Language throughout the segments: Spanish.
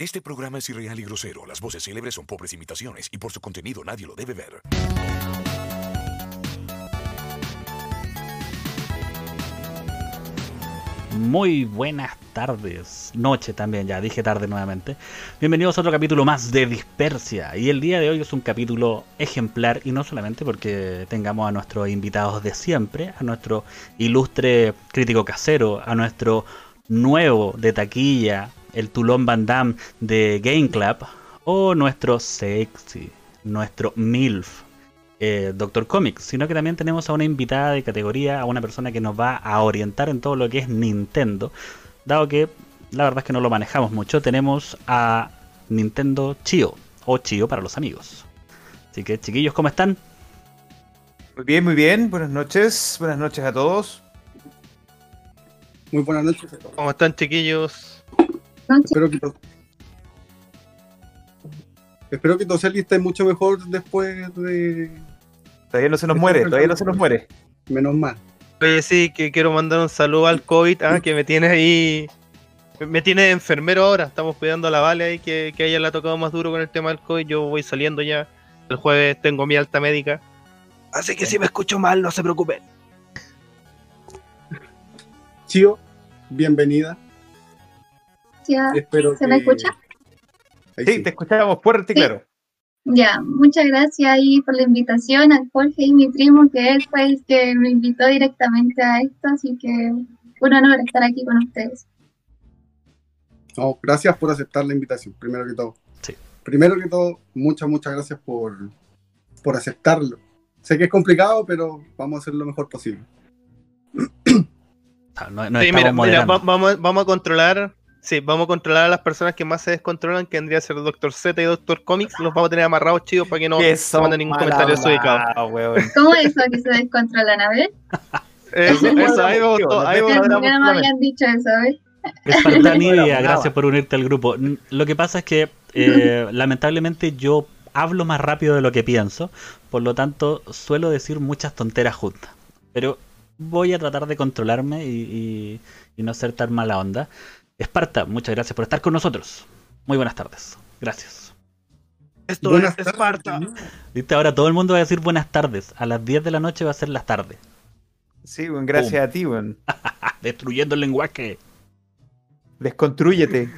Este programa es irreal y grosero. Las voces célebres son pobres imitaciones y por su contenido nadie lo debe ver. Muy buenas tardes, noche también, ya dije tarde nuevamente. Bienvenidos a otro capítulo más de Dispersia. Y el día de hoy es un capítulo ejemplar y no solamente porque tengamos a nuestros invitados de siempre, a nuestro ilustre crítico casero, a nuestro nuevo de taquilla, el Tulón Van Damme de Game Club, o nuestro sexy, nuestro MILF, eh, Doctor Comics, sino que también tenemos a una invitada de categoría, a una persona que nos va a orientar en todo lo que es Nintendo, dado que la verdad es que no lo manejamos mucho. Tenemos a Nintendo Chio, o Chio para los amigos. Así que, chiquillos, ¿cómo están? Muy bien, muy bien. Buenas noches. Buenas noches a todos. Muy buenas noches a todos. ¿Cómo están, chiquillos? Espero que to- Espero que Toseli esté mucho mejor después de. Todavía no se nos muere, todavía no se nos muere. Menos mal. Oye, sí, que quiero mandar un saludo al COVID, ah, que me tiene ahí. Me tiene de enfermero ahora. Estamos cuidando a la Vale ahí, que, que a ella le ha tocado más duro con el tema del COVID. Yo voy saliendo ya. El jueves tengo mi alta médica. Así que si me escucho mal, no se preocupen. Chio, bienvenida. Espero ¿Se que- me escucha? Ahí Sí, sí. te escuchábamos fuerte y Sí. claro. ya, muchas gracias ahí por la invitación a Jorge y mi primo, que él fue el que me invitó directamente a esto, así que un honor estar aquí con ustedes. No, gracias por aceptar la invitación, primero que todo. Sí. Primero que todo, muchas, muchas gracias por, por aceptarlo. Sé que es complicado, pero vamos a hacer lo mejor posible. Ah, No, no Sí, estamos mira, mira, moderando. va- vamos, vamos a controlar. Sí, vamos a controlar a las personas que más se descontrolan, que vendría a ser Doctor Z y Doctor Comics. Los vamos a tener amarrados, chicos, para que no se manden ningún comentario desubicado. ¿Cómo es eso que se descontrolan? A ver, Eso, eso, ahí me gustó, ahí me no habían dicho eso, a ver. Espartán Nidia, Bravo. gracias por unirte al grupo. Lo que pasa es que eh, lamentablemente yo hablo más rápido de lo que pienso, por lo tanto suelo decir muchas tonteras juntas. Pero voy a tratar de controlarme y, y- y no ser tan mala onda. Esparta, muchas gracias por estar con nosotros. Muy buenas tardes. Gracias. Esto Buenas es tardes. Esparta. Viste, ahora todo el mundo va a decir buenas tardes. A las 10 de la noche va a ser las tardes. Sí, weón, gracias a ti, weón. Ah, destruyendo el lenguaje. Descontrúyete.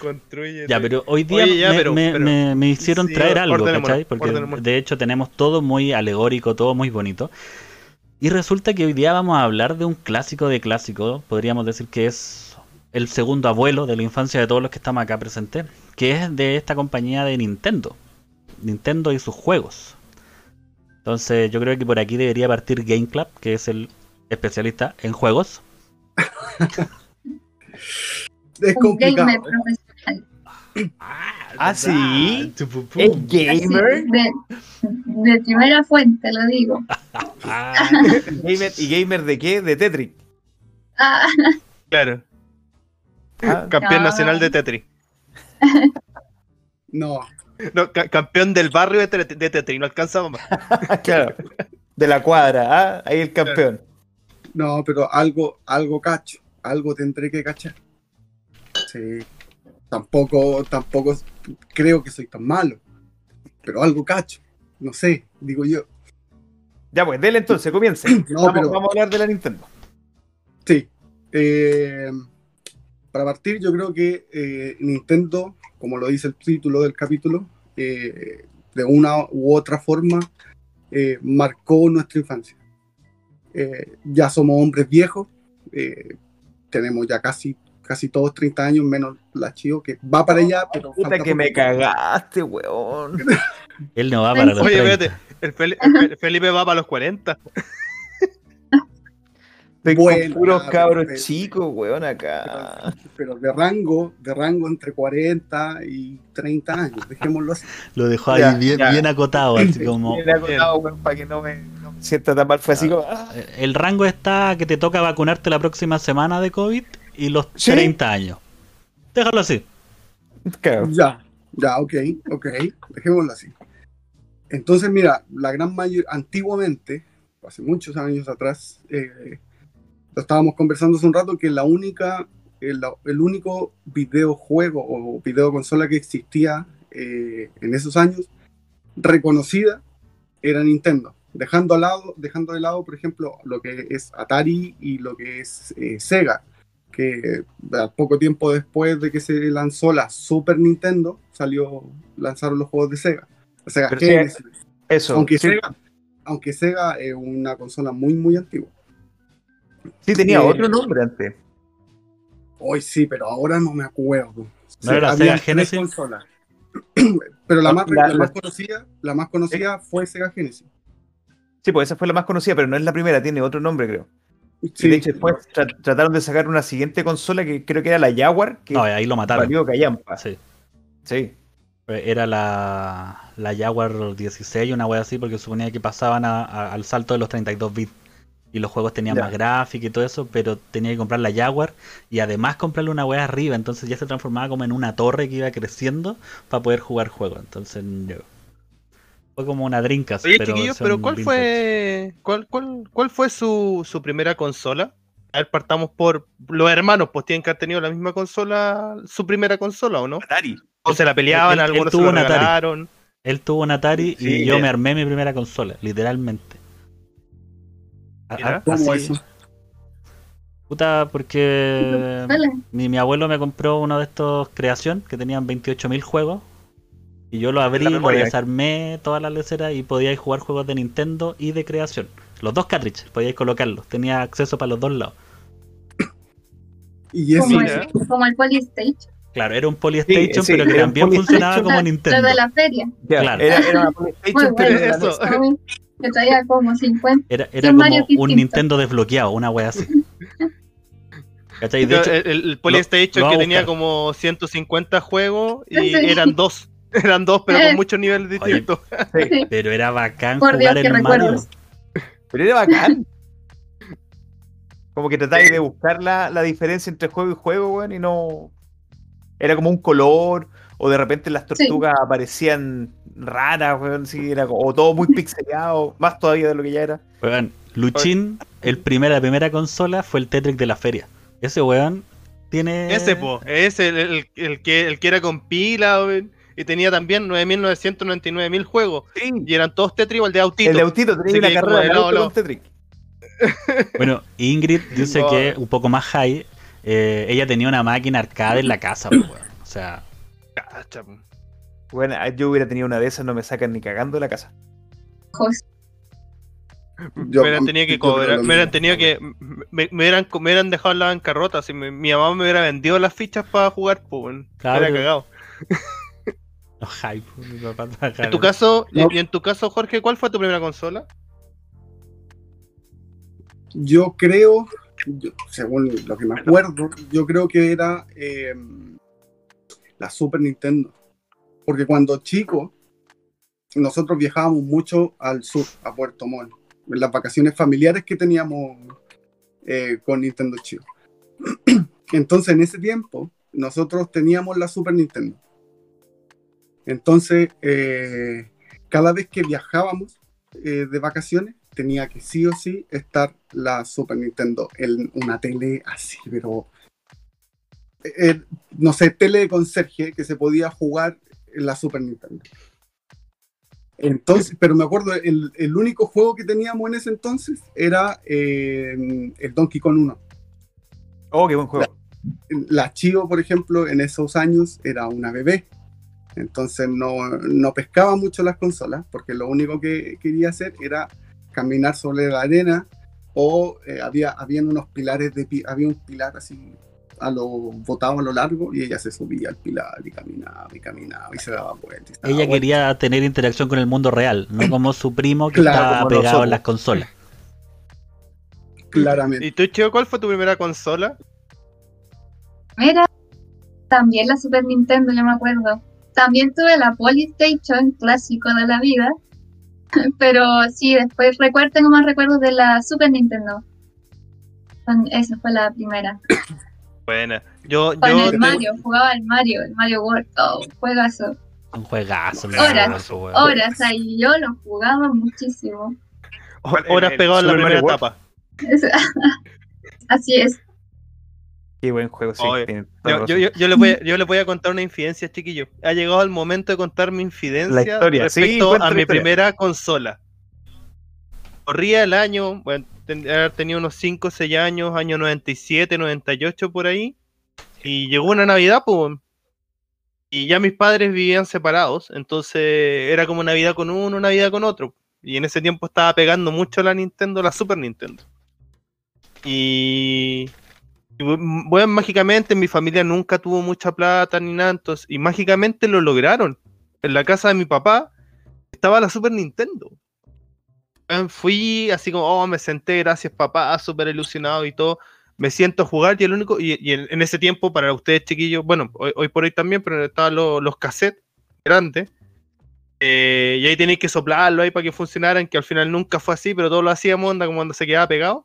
Construye. Ya, pero hoy día Oye, ya, me, pero- me- pero- me- me hicieron sí, traer algo, ¿cachai? Porque de hecho tenemos todo muy alegórico, todo muy bonito. Y resulta que hoy día vamos a hablar de un clásico de clásicos, podríamos decir que es el segundo abuelo de la infancia de todos los que estamos acá presentes, que es de esta compañía de Nintendo. Nintendo y sus juegos. Entonces yo creo que por aquí debería partir Game Club, que es el especialista en juegos. Es Un gamer complicado. profesional. Ah, sí. Pum. ¿Es Así, gamer? de, de primera fuente, lo digo. Ah, gamer? ¿Y gamer de qué? De Tetris. Ah, Claro, Ah, campeón No. nacional de Tetris. No, No, ca- campeón del barrio de, Tet- de Tetris, no alcanzamos más. claro. De la cuadra, ¿ah? Ahí el campeón. no, pero algo, algo cacho. Algo tendré que cachar. Sí. Tampoco, tampoco creo que soy tan malo. Pero algo cacho. No sé, digo yo. Ya, pues, dele entonces, comience. No, vamos, pero- vamos a hablar de la Nintendo. Sí. Eh, para partir, yo creo que eh, Nintendo, como lo dice el título del capítulo, eh, de una u otra forma eh, marcó nuestra infancia. Eh, ya somos hombres viejos, eh, tenemos ya casi, casi todos 30 años, menos la Chio, que va para allá, pero Puta que me cagaste, weón. él no va para los Oye, 30. espérate, el, Fel- el Fel- Felipe va para los 40. Estoy Bueno, con puros cabros pero- chicos, weón, acá. Pero de rango, de rango entre 40 y 30 años, dejémoslo así. Lo dejó ahí Ya, bien, ya. bien acotado, así como... Bien acotado, weón, para que no me, no me sienta tan mal. Fue así como. ah, Eh, El rango está que te toca vacunarte la próxima semana de COVID y los ¿Sí? 30 años. Déjalo así. claro. Ya, ya, ok, ok, dejémoslo así. Entonces, mira, la gran mayoría, antiguamente, hace muchos años atrás, eh, estábamos conversando hace un rato, que la única el, el único videojuego o videoconsola que existía eh, en esos años reconocida era Nintendo. Dejando, al lado, dejando de lado, por ejemplo, lo que es Atari y lo que es eh, Sega, que poco tiempo después de que se lanzó la Super Nintendo, salió, lanzaron los juegos de Sega. Genesis. Eso. aunque, sí, Sega, aunque Sega es una consola muy, muy antigua. Sí tenía eh, otro nombre antes. Hoy sí, pero ahora no me acuerdo. ¿No era Sega Genesis? consolas. pero la más, La- más conocida, la más conocida fue Sega Genesis. Sí, pues esa fue la más conocida, pero no es la primera, tiene otro nombre, creo. Y Sí, de hecho, después tra- trataron de sacar una siguiente consola que creo que era la Jaguar, que No, ahí lo mataron. valió callampa. Sí. Sí. Era la, la Jaguar 16, una wea así, porque suponía que pasaban a- a- al salto de los 32 bits. Y los juegos tenían más gráfica y todo eso, pero tenía que comprar la Jaguar y además comprarle una wea arriba. Entonces ya se transformaba como en una torre que iba creciendo para poder jugar juegos. Entonces yo- fue como una Dreamcast. Oye, pero chiquillos, pero ¿cuál vintage. fue cuál, cuál, cuál fue su, su primera consola? A ver, partamos por los hermanos, pues tienen que haber tenido la misma consola, su primera consola, ¿o no? Atari. O se la peleaban, él- él algunos se tuvo lo un Atari. Él tuvo un Atari y yo eh. me armé mi primera consola, literalmente. A- Mira. a- ¿Cómo así- eso? Puta, porque Vale. mi, mi abuelo me compró uno de estos creación que tenían 28.000 juegos. Y yo lo abrí, lo desarmé toda la lecera y podíais jugar juegos de Nintendo y de creación. Los dos cartridges, podíais colocarlos. Tenía acceso para los dos lados. Y eso, Como, el, como el Polystation. Claro, era un Polystation, sí, pero que también funcionaba Polystation. como Nintendo. Lo de la feria. Claro. Era, era una pero bueno. era Eso. Que traía como 50. Era, Sí, era como Mario un distinto. Nintendo desbloqueado, una wea así. ¿Cachai? De hecho, el, Polystation lo voy que tenía como 150 juegos y Sí. eran dos. Eran dos, pero con muchos niveles distintos. Sí, pero era bacán Por jugar en Mario. recuerdos. pero era bacán. Como que tratáis de buscar la, la diferencia entre juego y juego, weón, y no. Era como un color, o de repente las tortugas aparecían raras, weón, sí, era como- o todo muy pixelado, más todavía de lo que ya era. Weón, Luchín, el primer, la primera consola fue el Tetrick de la feria. Ese weón tiene. Ese, po, ese, el, el- el que, el que era con pila, weón, y tenía también 9.999.000 juegos. Sí, Y eran todos Tetris igual de autito. el de autito tenía una carrera de auto lado. con Tetrick. Bueno, Ingrid dice No. que un poco más high. eh, ella tenía una máquina arcade en la casa, weón. O sea, Cacha. Bueno, yo hubiera tenido una de esas, no me sacan ni cagando de la casa. José. Yo- me hubieran tenido que cobrar, me hubieran tenido que, me, me hubieran, me hubieran dejado en la bancarrota, si me- mi mamá me hubiera vendido las fichas para jugar, pues, Claro. hubiera cagado. no mi papá trabaja- En tu caso, No. y en tu caso, Jorge, ¿cuál fue tu primera consola? Yo creo, yo- según lo que me acuerdo, yo creo que era eh, la Super Nintendo. Porque cuando chico, nosotros viajábamos mucho al sur, a Puerto Montt, en las vacaciones familiares que teníamos eh, con Nintendo Chico. Entonces, en ese tiempo, nosotros teníamos la Super Nintendo. Entonces, eh, cada vez que viajábamos eh, de vacaciones, tenía que sí o sí estar la Super Nintendo en una tele así, pero no sé, tele de conserje que se podía jugar la Super Nintendo. Entonces, pero me acuerdo, el, el único juego que teníamos en ese entonces era eh, el Donkey Kong 1. Oh, qué buen juego. La Chio, por ejemplo, en esos años era una bebé. Entonces no, no pescaba mucho las consolas, porque lo único que quería hacer era caminar sobre la arena o eh, había habían unos pilares de había un pilar así a lo botado a lo largo y ella se subía al pilar y caminaba y caminaba y se daba vuelta. y se daba Ella vuelta. quería tener interacción con el mundo real, no como su primo que Claro, estaba pegado en las consolas. claramente. ¿Y tú, Chico, cuál fue tu primera consola? Era también la Super Nintendo, yo me acuerdo. También tuve la Polystation, clásico de la vida. Pero sí, después recuerdo, tengo más recuerdos de la Super Nintendo. Esa fue la primera. Buena. Yo, Con yo el te- Mario, jugaba el Mario, el Mario World. Oh, juegazo. Un juegazo, Horas, loco, weón. Horas ahí, yo lo jugaba muchísimo. horas pegado en la primera World. etapa. Así es. Qué buen juego, sí. Yo, yo, yo, yo les voy a, yo les voy a contar una infidencia, chiquillo. Ha llegado el momento de contar mi infidencia La historia, sí, respecto cuenta a mi historia. primera consola. Corría el año, bueno, ten- haber tenido unos 5 o 6 años, año 97, 98 por ahí. Y llegó una Navidad, pues. Y ya mis padres vivían separados, entonces era como Navidad con uno, Navidad con otro. Y en ese tiempo estaba pegando mucho la Nintendo, la Super Nintendo. Y y bu- bueno, mágicamente mi familia nunca tuvo mucha plata ni nada, y mágicamente lo lograron. En la casa de mi papá estaba la Super Nintendo. Fui así como, oh, me senté, gracias papá, súper ilusionado y todo. Me siento a jugar y el único, y, y en, en ese tiempo, para ustedes chiquillos, bueno, hoy, hoy por hoy también, pero estaban los, los cassettes grandes. eh, y ahí tenéis que soplarlo ahí para que funcionaran, que al final nunca fue así, pero todos lo hacíamos, onda como cuando se quedaba pegado.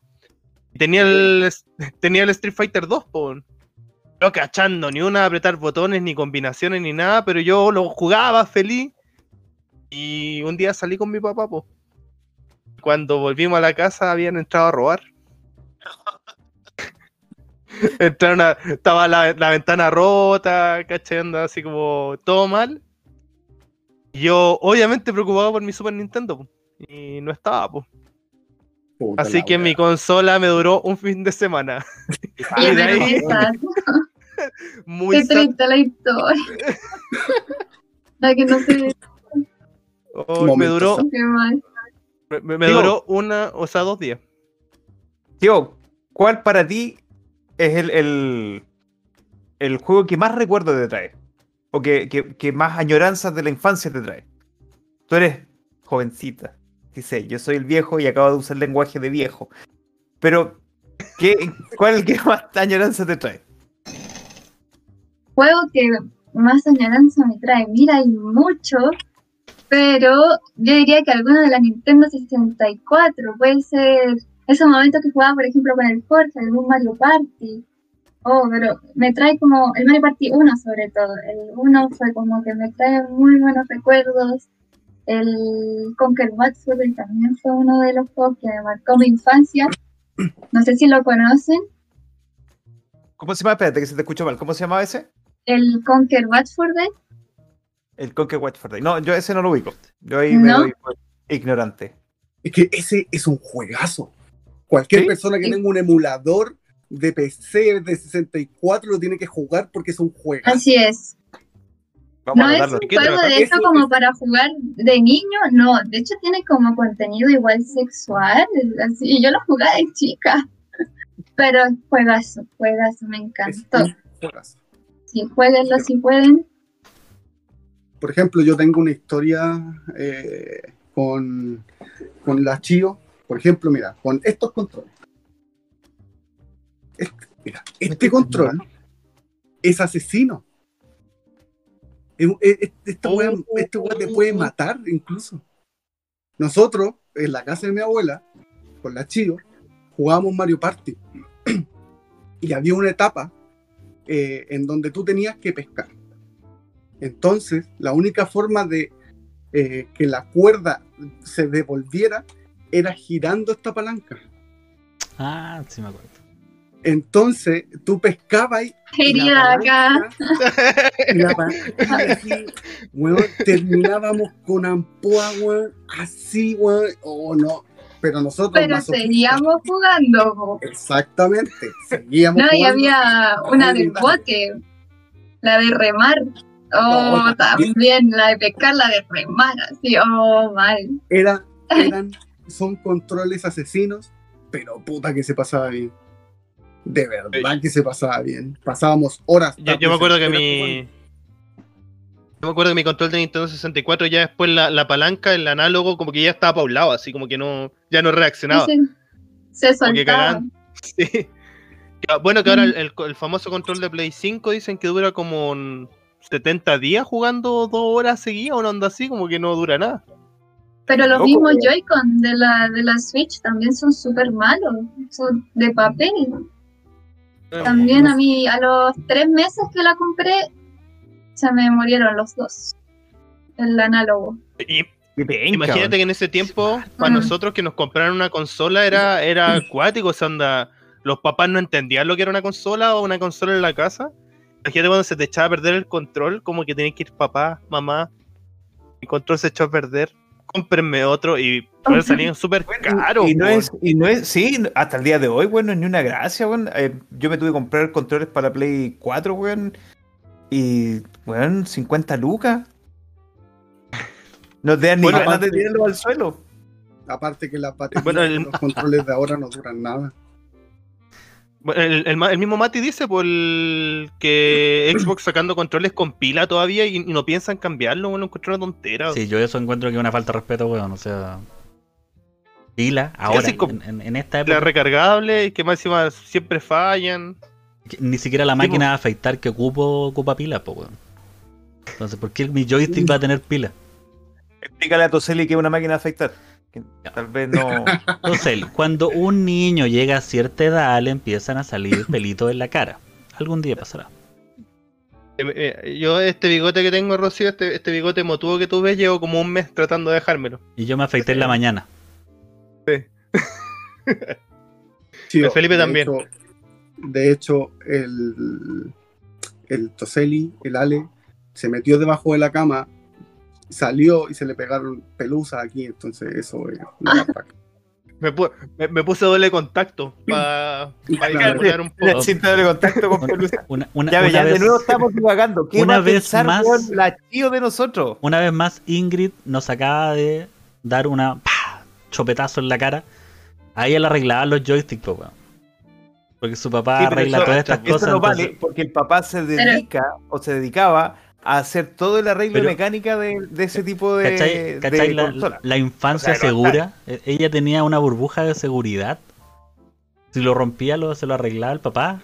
Y tenía el, tenía el Street Fighter 2, po. No cachando ni una apretar botones, ni combinaciones, ni nada, pero yo lo jugaba feliz. Y un día salí con mi papá, po. Cuando volvimos a la casa habían entrado a robar. Entraron a- estaba la, la ventana rota, cachando así como todo mal. Y yo, obviamente, preocupado por mi Super Nintendo, po. Y no estaba, po. Puta Así que wea. mi consola me duró un fin de semana. Y Y en de ahí- esa, Muy qué triste la historia. La que no sé oh, me duró, sad. qué mal. Me, duró una, o sea, dos días. Tío, ¿cuál para ti es el, el, el juego que más recuerdo te trae? O que, que- que más añoranzas de la infancia te trae. Tú eres jovencita. Sí sé, yo soy el viejo y acabo de usar lenguaje de viejo. Pero, ¿qué, ¿cuál es el que más añoranza te trae? Juego que más añoranza me trae. Mira, hay mucho, pero yo diría que alguno de la Nintendo 64 puede ser esos momentos que jugaba, por ejemplo, con el Jorge, algún Mario Party. Oh, pero me trae como el Mario Party 1 sobre todo. El 1 fue como que me trae muy buenos recuerdos. El Conquer Furry también fue uno de los juegos que me marcó mi infancia. No sé si lo conocen. ¿Cómo se llama? Espérate que se te escuchó mal. ¿Cómo se llama ese? El Conquer Furry. El Conquer Watch for Day. No, yo ese no lo ubico. Yo ahí me doy ignorante. Es que ese es un juegazo. Cualquier ¿Sí? persona que Sí. tenga un emulador de PC de 64 lo tiene que jugar porque es un juegazo. Así es. Vamos No a es un ¿Qué juego de Eso como es- para jugar de niño, no. De hecho tiene como contenido igual sexual. Así, y yo lo jugaba de chica. Pero juegazo, juegazo, me Es encantó. un juegazo. Sí, jueguenlo si pueden. Por ejemplo, yo tengo una historia eh, con, con la Chio. Por ejemplo, mira, con estos controles. Este, mira, este control es asesino. Es- es- es- Esta wea, este wea te puede matar incluso. Nosotros, en la casa de mi abuela, con la Chio, jugábamos Mario Party. y había una etapa eh, en donde tú tenías que pescar. Entonces, la única forma de eh, que la cuerda se devolviera era girando esta palanca. Ah, sí me acuerdo. Entonces, tú pescabas y Querida acá. y la palanca así, weón, terminábamos con ampoa, weón, así, weón, o no. Pero nosotros Pero seguíamos jugando. Exactamente, seguíamos No, y jugando. había una del bote. La de remar. Oh, también. también la de pescar, la de remar. Así, oh, mal. Era, eran, son controles asesinos, pero puta que se pasaba bien. De verdad que se pasaba bien. Pasábamos horas. Yo, yo me acuerdo que mi. Yo me acuerdo que mi control de Nintendo 64 ya después la, la palanca, el análogo, como que ya estaba paulado, así como que no, ya no reaccionaba. Sí, Se soltaba. Sí. Bueno, que ahora Mm. el, el- el famoso control de Play 5 dicen que dura como un 70 días jugando dos horas seguidas, una onda así, como que no dura nada. Pero los Loco, mismos. Joy-Con de la, de la Switch también son súper malos. Son de papel. También a mí, a los tres meses que la compré, se me murieron los dos. El análogo. Y imagínate que en ese tiempo, para Mm. nosotros que nos compraron una consola era, era acuático, o sea, onda, los papás no entendían lo que era una consola o una consola en la casa. Imagínate cuando se te echaba a perder el control, como que tenías que ir papá, mamá, el control se echó a perder, cómprenme otro y bueno, salían súper caros. y no weón. es, y no es, sí, hasta el día de hoy, weón, no es ni una gracia, weón. Eh, yo me tuve que comprar controles para Play 4, weón. Y, weón, 50 lucas. No te dan ni Bueno, ganas de tirarlo al suelo. Aparte que las baterías Bueno, el- los controles de ahora no duran nada. Bueno, el, el mismo Mati dice por el que Xbox sacando controles con pila todavía y, y no piensan cambiarlo, bueno, encuentro una tontera. Sí, yo eso encuentro que es una falta de respeto, weón. O sea, pila, ahora, en, en- en esta La época, recargable y que más encima siempre fallan. ni siquiera la máquina de afeitar que ocupo ocupa pila, po, weón. Entonces, ¿por qué mi joystick va a tener pila? Explícale a Toseli que es una máquina de afeitar. Que tal vez no. Entonces, cuando un niño llega a cierta edad, le empiezan a salir pelitos en la cara. Algún día pasará. Eh, eh, Yo este bigote que tengo, Rocío, este, este bigote motudo que tú ves, llevo como un mes tratando de dejármelo. Y yo me afeité en la mañana. Sí, El Felipe de también. hecho- de hecho, el, el Toseli, el Ale, se metió debajo de la cama, salió y se le pegaron pelusas aquí, entonces eso es barbaca. Me, pu- me, me puse doble contacto para disimular un La poco. cinta de contacto con pelusa. Una, una- Ya, una ya, de vez, nuevo estamos divagando. ¿Qué una va a vez más- la tío de nosotros? una vez más, Ingrid nos acaba de dar una ¡pah! chopetazo en la cara. A ella le arreglaban los joysticks, po. Porque su papá Sí, arregla eso- todas estas Eso cosas. no entonces- vale porque el papá se dedica o se dedicaba a hacer todo el arreglo Pero- de mecánica de, de ese tipo de, ¿Cachai, de la, consola. la infancia O sea, no segura? Eh, Ella tenía una burbuja de seguridad. Si lo rompía, lo, se lo arreglaba el papá.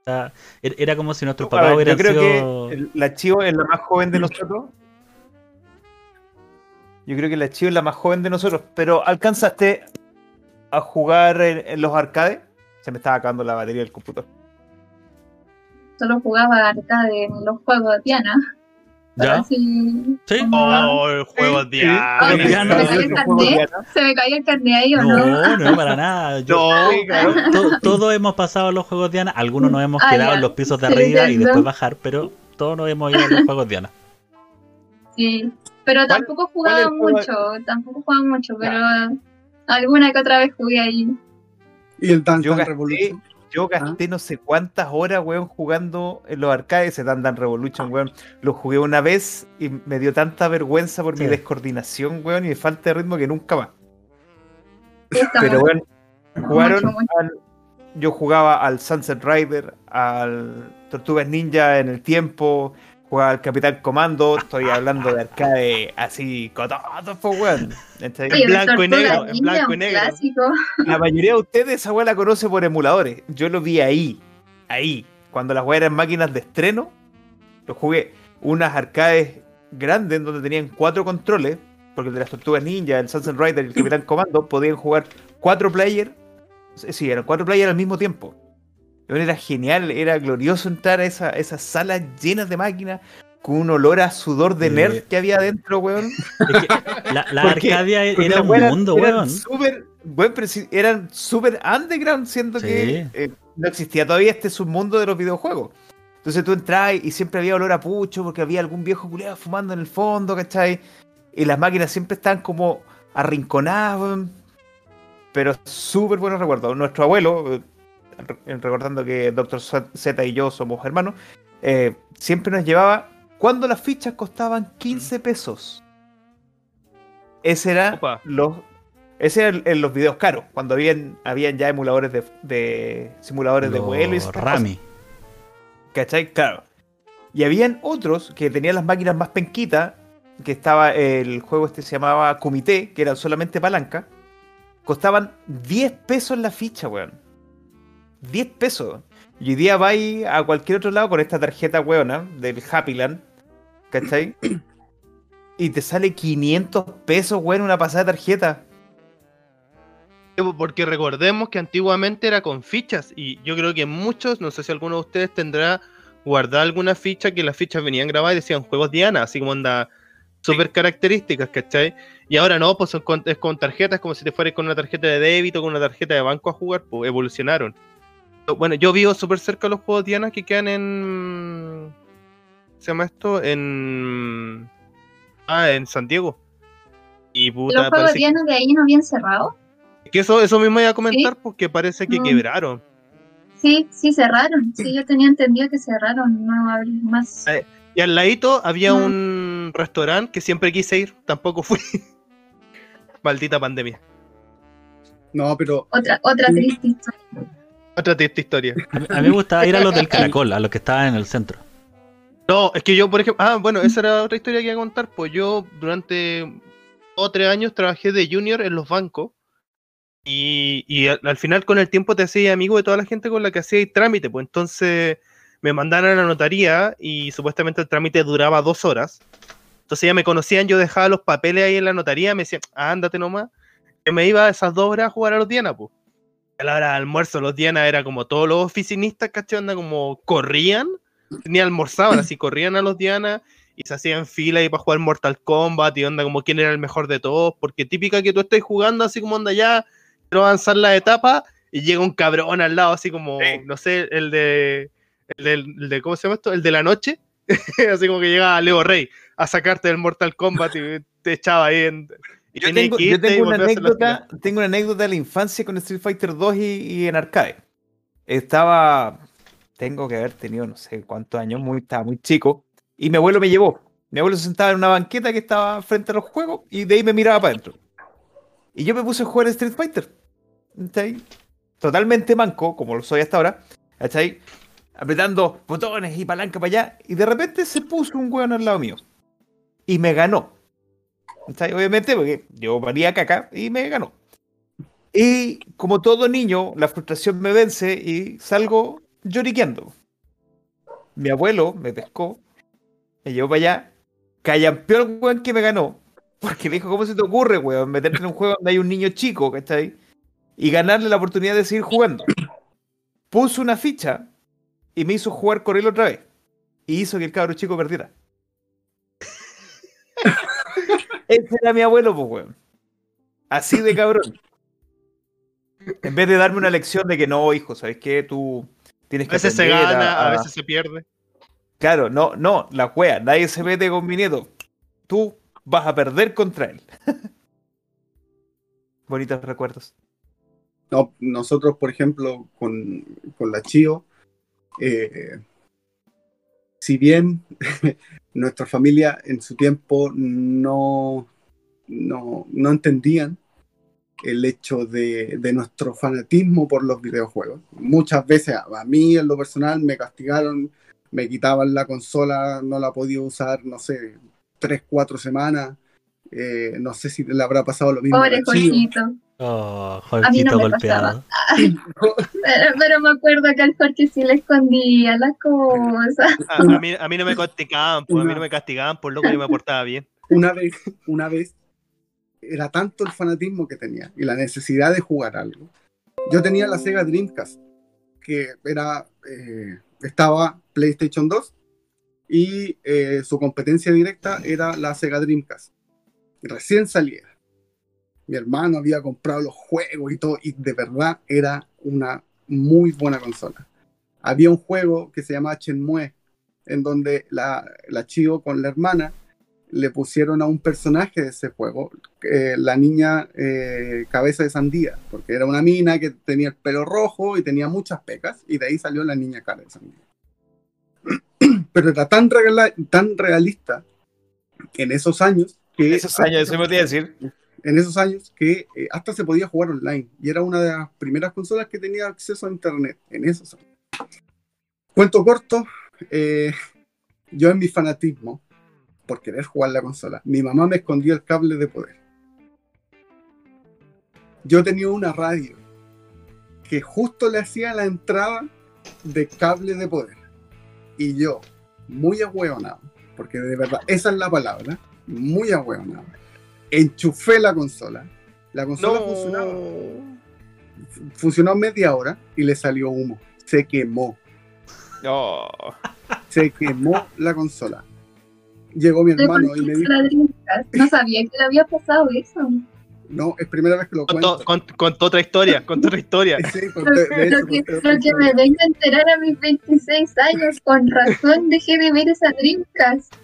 O sea, er- era como si nuestros A papás hubieran yo creo sido. que el- la Chivo es la más joven de nosotros. Yo creo que la Chivo es la más joven de nosotros. Pero ¿alcanzaste a jugar en, en los arcades? Se me estaba acabando la batería del computador. Solo jugaba arcade en los juegos de Diana. ¿Ya? Así, Sí. como- Oh, el juego de Diana. ¿Se me cayó el carnet? ¿Se me cayó el carnet ahí o no? No, no, para nada. Yo- No, to- todos hemos pasado los juegos Diana. Algunos nos hemos Ah, quedado en los pisos de Sí, arriba y después bajar, pero todos nos hemos ido a los juegos Diana. Sí, pero tampoco jugaba mucho, tampoco jugaba mucho, pero alguna que otra vez jugué ahí. Y el Dance Revolution. Yo gasté no sé cuántas horas, weón, jugando en los arcades, ese Dan Dan Revolution, weón. Lo jugué una vez y me dio tanta vergüenza por mi descoordinación, weón, y mi falta de ritmo que nunca más. Pero bueno, jugaron al- yo jugaba al Sunset Rider, al Tortugas Ninja en el tiempo, jugaba al Capitán Comando, estoy hablando de arcade así, cototos, pues weón. En blanco y negro, en blanco y negro. La mayoría de ustedes esa weá la conoce por emuladores. Yo lo vi ahí, ahí. Cuando las weas eran máquinas de estreno, lo jugué unas arcades grandes en donde tenían cuatro controles, porque el de las tortugas ninja, el Sunset Rider y el Capitán Comando podían jugar cuatro players. Sí, eran cuatro players al mismo tiempo. Era genial, era glorioso entrar a esa- esas salas llenas de máquinas con un olor a sudor de Eh, nerd que había adentro, weón. Es que la Arcadia era un weas mundo, eran weón. súper- buen preci- eran súper underground, siendo Sí. que eh, no existía todavía este submundo de los videojuegos. Entonces tú entras y siempre había olor a pucho porque había algún viejo culiado fumando en el fondo, ¿cachai? Y las máquinas siempre están como arrinconadas, weón. Pero súper buenos recuerdos. Nuestro abuelo, eh, recordando que Dr. Z y yo somos hermanos, eh, siempre nos llevaba cuando las fichas costaban 15 pesos. Ese era Opa. los ese era en los videos caros, cuando habían, habían ya emuladores de, de simuladores de vuelo y cosas. Rami. ¿Cachai? Claro. Y habían otros que tenían las máquinas más penquitas, que estaba el juego este se llamaba Comité, que eran solamente palanca. Costaban 10 pesos la ficha, weón. 10 pesos. Y hoy día vais a cualquier otro lado con esta tarjeta weona del Happyland, ¿cachai? Y te sale 500 pesos, weón, una pasada de tarjeta. Porque recordemos que antiguamente era con fichas y yo creo que muchos, no sé si alguno de ustedes tendrá guardada alguna ficha que las fichas venían grabadas y decían juegos Diana, así como anda súper características, ¿cachai? Y ahora no, pues son con, es con tarjetas, como si te fueras con una tarjeta de débito, con una tarjeta de banco a jugar, pues evolucionaron. Bueno, yo vivo súper cerca de los juegos Diana que quedan en. ¿Se llama esto? En. Ah, en San Diego. Y puta, Los juegos parece Diana de ahí no habían cerrado. que eso, eso mismo iba a comentar, porque parece que No. quebraron. Sí, sí cerraron. Sí, yo tenía entendido que cerraron. No había más. Eh, Y al ladito había Mm. un restaurante que siempre quise ir, tampoco fui. Maldita pandemia. No, pero Otra, otra triste historia. Otra triste historia. A mí, a mí me gustaba ir a los del Caracol, a los que estaban en el centro. No, es que yo, por ejemplo. Ah, bueno, esa era otra historia que iba a contar. Pues yo durante dos o tres años trabajé de junior en los bancos. Y, y al, al final, con el tiempo, te hacía amigo de toda la gente con la que hacía el trámite. Pues entonces me mandaron a la notaría y supuestamente el trámite duraba dos horas. Entonces ya me conocían, yo dejaba los papeles ahí en la notaría, me decían, "Ah, ándate nomás. Que me iba esas dos horas a jugar a los Diana, pues. A la hora de almuerzo, los Diana era como todos los oficinistas, ¿cachai? Onda como corrían, ni almorzaban, así corrían a los Diana y se hacían fila ahí para jugar Mortal Kombat y onda como quién era el mejor de todos, porque típica que tú estés jugando así como onda ya, quiero avanzar la etapa y llega un cabrón al lado, así como, Sí. no sé, el de, el de, el de- ¿cómo se llama esto? El de la noche, así como que llega Leo Rey a sacarte del Mortal Kombat y te echaba ahí en... Yo tengo, yo tengo una anécdota, tengo una anécdota de la infancia con Street Fighter 2 y, y en arcade. Estaba, tengo que haber tenido no sé cuántos años, muy, estaba muy chico, y mi abuelo me llevó. Mi abuelo se sentaba en una banqueta que estaba frente a los juegos y de ahí me miraba para adentro. Y yo me puse a jugar Street Fighter. ¿cachai? Totalmente manco, como lo soy hasta ahora. ¿cachai? Apretando botones y palanca para allá. Y de repente se puso un hueón al lado mío. Y me ganó. Obviamente, porque yo valía caca y me ganó. Y como todo niño, la frustración me vence y salgo lloriqueando. Mi abuelo me pescó, me llevó para allá, callampeó al weón que me ganó, porque le dijo, ¿cómo se te ocurre, weón, meterte en un juego donde hay un niño chico, ¿cachai? Y ganarle la oportunidad de seguir jugando. Puso una ficha y me hizo jugar con él otra vez. Y hizo que el cabro chico perdiera. Ese era mi abuelo, pues, weón. Así de cabrón. En vez de darme una lección de que no, hijo, ¿sabes qué? Tú tienes A que veces se gana, a a- veces se pierde. Claro, no, no, la wea, nadie se mete con mi nieto. Tú vas a perder contra él. Bonitos recuerdos. no, nosotros, por ejemplo, con, con la Chio, eh, si bien nuestra familia en su tiempo no, no, no entendían el hecho de, de nuestro fanatismo por los videojuegos. Muchas veces a, mí en lo personal me castigaron, me quitaban la consola, no la podía usar, no sé, tres, cuatro semanas. Eh, no sé si le habrá pasado lo mismo Pobre. Jorgito. Oh, A mí no me golpeado. Pero, pero me acuerdo que al Jorge sí le escondía las cosas. A, a mí, a mí no me castigaban, pues, a mí no me castigaban por loco yo me portaba bien. una vez, una vez, era tanto el fanatismo que tenía y la necesidad de jugar algo. Yo tenía la Sega Dreamcast, que era, eh, estaba PlayStation 2 y eh, su competencia directa era la Sega Dreamcast. Recién salía. Mi hermano había comprado los juegos y todo, y de verdad era una muy buena consola. Había un juego que se llama Shenmue, en donde la, la Chio con la hermana le pusieron a un personaje de ese juego, eh, la niña eh, cabeza de sandía, porque era una mina que tenía el pelo rojo y tenía muchas pecas, y de ahí salió la niña cara de sandía. Pero era tan, tan realista en esos años que Esos años, eso me a decir. En esos años que eh, hasta se podía jugar online y era una de las primeras consolas que tenía acceso a internet en esos años. Cuento corto, eh, yo en mi fanatismo por querer jugar la consola, mi mamá me escondió el cable de poder. Yo tenía una radio que justo le hacía la entrada de cable de poder y yo, muy ahueonado, porque de verdad, esa es la palabra, muy ahueonado enchufé la consola. La consola funcionaba. Fu- Funcionó media hora y le salió humo. Se quemó. No. Se quemó la consola. Llegó mi hermano y me dijo. No sabía que le había pasado eso. No, es primera vez que lo Contó, cuento. con- contó otra historia, contó otra historia. Sí, Lo, conté- de hecho, lo que, lo me venga a enterar a mis 26 años, con razón dejé de ver esa Dreamcast.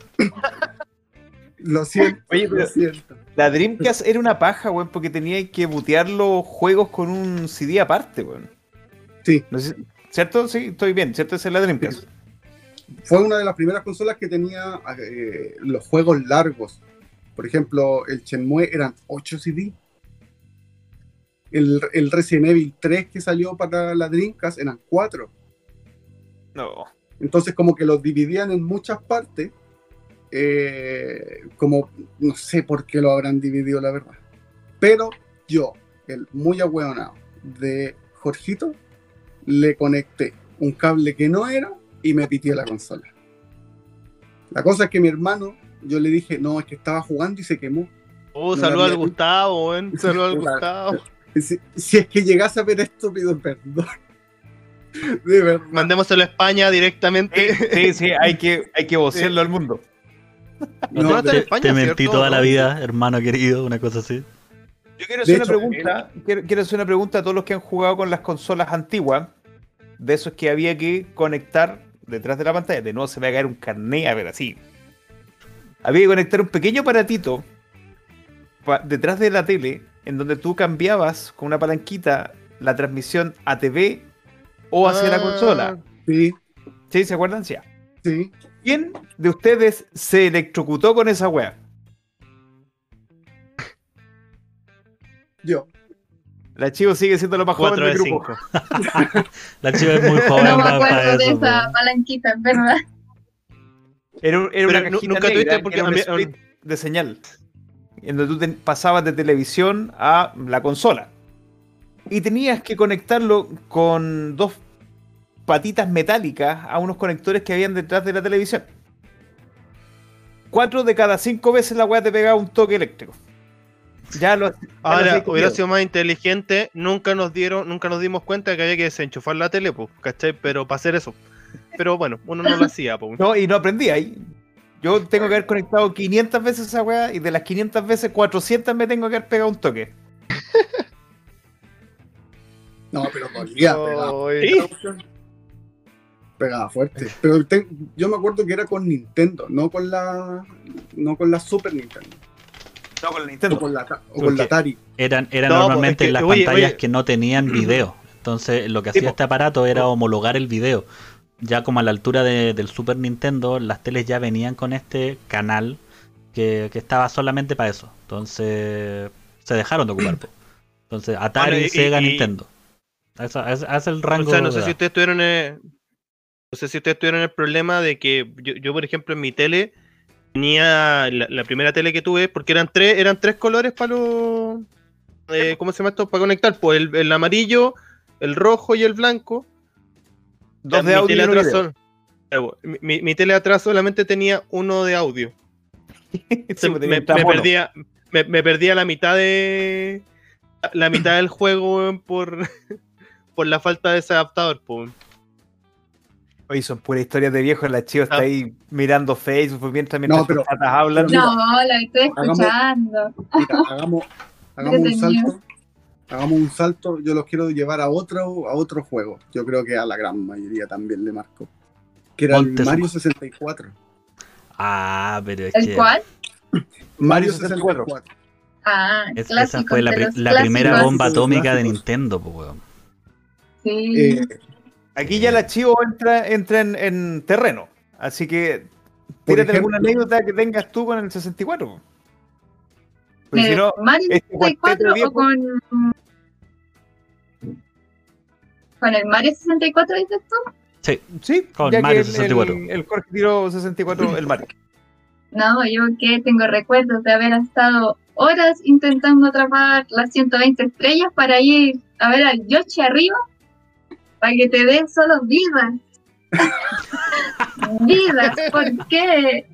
Lo siento, Oye, lo pero- siento. La Dreamcast era una paja, weón, porque tenía que butear los juegos con un CD aparte, weón. Sí. No ¿Cierto? Sí, estoy bien, ¿cierto? Esa es la Dreamcast. Fue una de las primeras consolas que tenía eh, los juegos largos. Por ejemplo, el Shenmue eran 8 CD. El, el Resident Evil 3 que salió para la Dreamcast eran 4. No. Entonces como que los dividían en muchas partes. Eh, como no sé por qué lo habrán dividido la verdad. Pero yo, el muy ahueonado de Jorgito, le conecté un cable que no era y me pitié la consola. La cosa es que mi hermano, yo le dije, no, es que estaba jugando y se quemó. Oh, No saludo al. Gustavo, weón. Saludo al. Gustavo. Si, si es que llegase a ver esto, pido perdón. De verdad. Mandémoselo a España directamente. Sí, sí, hay que, hay que vocearlo al mundo. No, Te, España, te mentí ¿cierto? toda la vida, hermano querido, una cosa así. Yo quiero De hacer hecho, una pregunta. Quiero, quiero hacer una pregunta a todos los que han jugado con las consolas antiguas. De esos que había que conectar detrás de la pantalla. De nuevo se me va a caer un carné, a ver, así. Había que conectar un pequeño aparatito pa- detrás de la tele, en donde tú cambiabas con una palanquita la transmisión a TV o hacia la Ah, consola. Sí, ¿Sí? ¿Se acuerdan? Sí. sí. ¿Quién de ustedes se electrocutó con esa wea? Yo. La Chivo sigue siendo lo más joven del de grupo. La chiva es muy joven No me acuerdo para de eso. esa palanquita, es ¿verdad? Era, una cajita nunca negra tuviste que porque era un split de señal. En donde tú te- pasabas de televisión a la consola. Y tenías que conectarlo con dos patitas metálicas a unos conectores que habían detrás de la televisión. Cuatro de cada cinco veces la weá te pegaba un toque eléctrico. Ya lo. ya lo Ahora, con hubiera sido más inteligente, nunca nos dieron, nunca nos dimos cuenta que había que desenchufar la tele, pues, ¿cachai? Pero para hacer eso. Pero bueno, uno no lo hacía, pues. No, y no aprendí ahí. Yo tengo que haber conectado 500 veces esa weá y de las 500 veces, 400 me tengo que haber pegado un toque. No, pero dolía, pegaba. Pegaba fuerte. Pero te- yo me acuerdo que era con Nintendo, no con la no con la Super Nintendo, No, con la o Nintendo. con la, ta- o ¿Por con la? Atari. Eran, eran No, pues, normalmente es que, las oye, pantallas oye. que no tenían video. Entonces, lo que hacía este aparato era homologar el video. Ya como a la altura de- del Super Nintendo, las teles ya venían con este canal que, que estaba solamente para eso. Entonces, se dejaron de ocupar. po. Entonces, Atari, y- Sega, y- Nintendo. Es el rango. O sea, no de sé si ustedes tuvieron el, no sé si ustedes tuvieron el problema de que yo, yo, por ejemplo, en mi tele tenía la, la primera tele que tuve, porque eran tres, eran tres colores para los eh, ¿cómo se llama esto? Para conectar, pues el, el amarillo, el rojo y el blanco. Dos Mi de audio tele atrás mi, mi- mi tele atrás solamente tenía uno de audio. Sí, pues, me, perdía me, me perdía la mitad de la mitad del juego por por la falta de ese adaptador pues. Oye, son puras historias de viejo. La chiva está Ah. ahí mirando Facebook mientras, mientras No, pero- patas hablan. No, la estoy Hagamos- escuchando. Mira, hagamos, hagamos un salto. Hagamos un salto. Yo los quiero llevar a otro, a otro juego. Yo creo que a la gran mayoría también le marcó. Que era el. Mario 64. Ah, pero es ¿El que cual? Mario 64. 64. Ah, es- esa clásico fue la, primera bomba atómica de. Nintendo, po, weón. Sí. Eh, Aquí ya la chivo entra, entra en, en terreno. Así que tírate ejemplo- alguna anécdota que tengas tú con el 64. Porque ¿De si no, Mario este cuarteto 64 viejo- o con. ¿Con el Mario 64 dices tú? Sí, sí, Con ya Mario que el, 64. El, el Jorge tiró 64 el Mario. No, yo que tengo recuerdos de haber estado horas intentando atrapar las 120 estrellas para ir a ver al Yoshi arriba para que te den solo vidas. vidas, ¿por qué?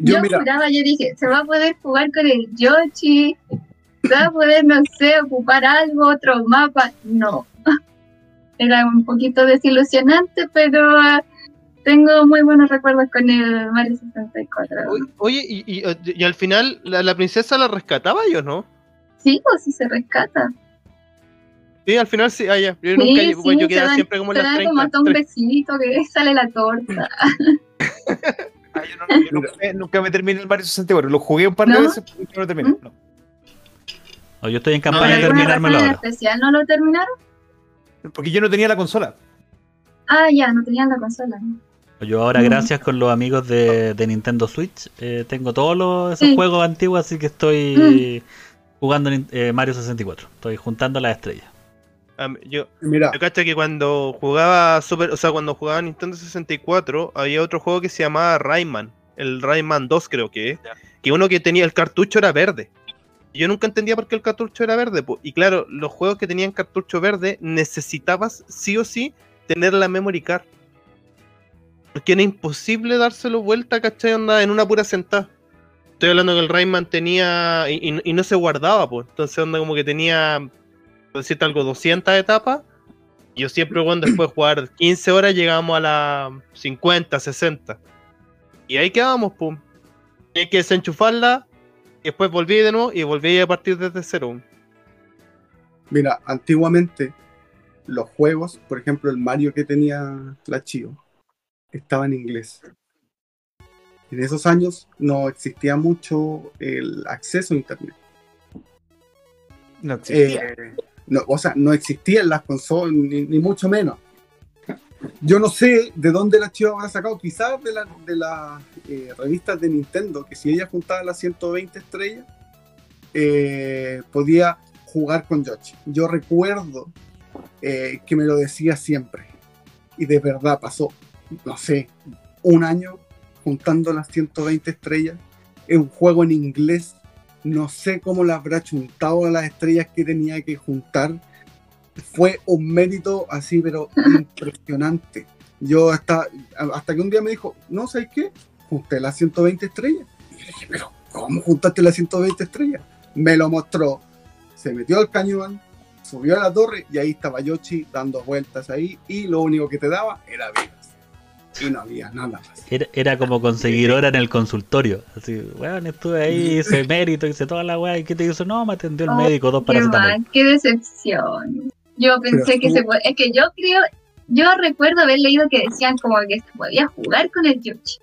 Yo, Yo juraba, yo dije, se va a poder jugar con el Yoshi, se va a poder, no sé, ocupar algo, otro mapa. No. Era un poquito desilusionante, pero ah, te tengo muy buenos recuerdos con el Mario 64. Oye, Oye, y, y- y al final, ¿la, la princesa la rescataba yo, no? Sí, pues sí se rescata. Sí, al final sí, ah, ya. Yo Sí, nunca, sí, bueno, yo te quedaba dan- siempre como en las da 30. como hasta un 30. besito que sale la torta. Ah, yo no- yo nunca, me- nunca me terminé el Mario 64. Lo jugué un par de ¿No? veces, pero nunca lo terminé. ¿Mm? no. Yo estoy en No, campaña de ¿Alguna terminármelo ahora. especial no lo terminaron? Porque yo no tenía la consola. Ah, ya, no tenían la consola. Yo ahora, Mm. gracias con los amigos de, de Nintendo Switch, eh, tengo todos los, esos Sí. juegos antiguos, así que estoy jugando en, eh, Mario 64. Estoy juntando las estrellas. Yo, Mira, yo cacho que cuando jugaba Super, o sea, cuando jugaba Nintendo 64, había otro juego que se llamaba Rayman. El Rayman 2 creo que es. Que uno que tenía el cartucho era verde. Yo nunca entendía por qué el cartucho era verde. po. Y claro, los juegos que tenían cartucho verde necesitabas sí o sí tener la memory card. Porque era imposible dárselo vuelta, ¿cachai? Onda, en una pura sentada. Estoy hablando que el Rayman tenía. Y, y- y no se guardaba, pues. Entonces, onda como que tenía. Decirte algo, 200 etapas. Yo siempre, cuando después de jugar 15 horas, llegábamos a las 50, 60. Y ahí quedábamos, pum. Tenía que desenchufarla. Y después volví de nuevo y volví a partir desde cero. mira, antiguamente los juegos, por ejemplo, el Mario que tenía la Chio, estaba en inglés. En esos años no existía mucho el acceso a internet. No existía. Eh, no, o sea, no existían las consolas, ni, ni mucho menos. Yo no sé de dónde la Chio habrá sacado, quizás de, la- de las eh, revistas de Nintendo, que si ella juntaba las 120 estrellas, eh, podía jugar con Yoshi. Yo recuerdo eh, que me lo decía siempre, y de verdad pasó, no sé, un año juntando las 120 estrellas, es un juego en inglés no sé cómo le habrá chuntado a las estrellas que tenía que juntar. Fue un mérito así, pero impresionante. Yo hasta, hasta que un día me dijo, no, ¿sabes qué? Junté las 120 estrellas. Y dije, pero ¿cómo juntaste las 120 estrellas? Me lo mostró. Se metió al cañón, subió a la torre y ahí estaba Yoshi dando vueltas ahí y lo único que te daba era vidas. Y no había nada más. Era, era como conseguir hora en el consultorio. Así, weón, estuve ahí, hice mérito, hice toda la weá. ¿Y qué te hizo? No, me atendió el Oh, médico, dos Qué paracetamol. mal, qué decepción. Yo pensé Pero que tú- se puede. Es que yo creo. Yo recuerdo haber leído que decían como que se podía jugar con el Yoshi.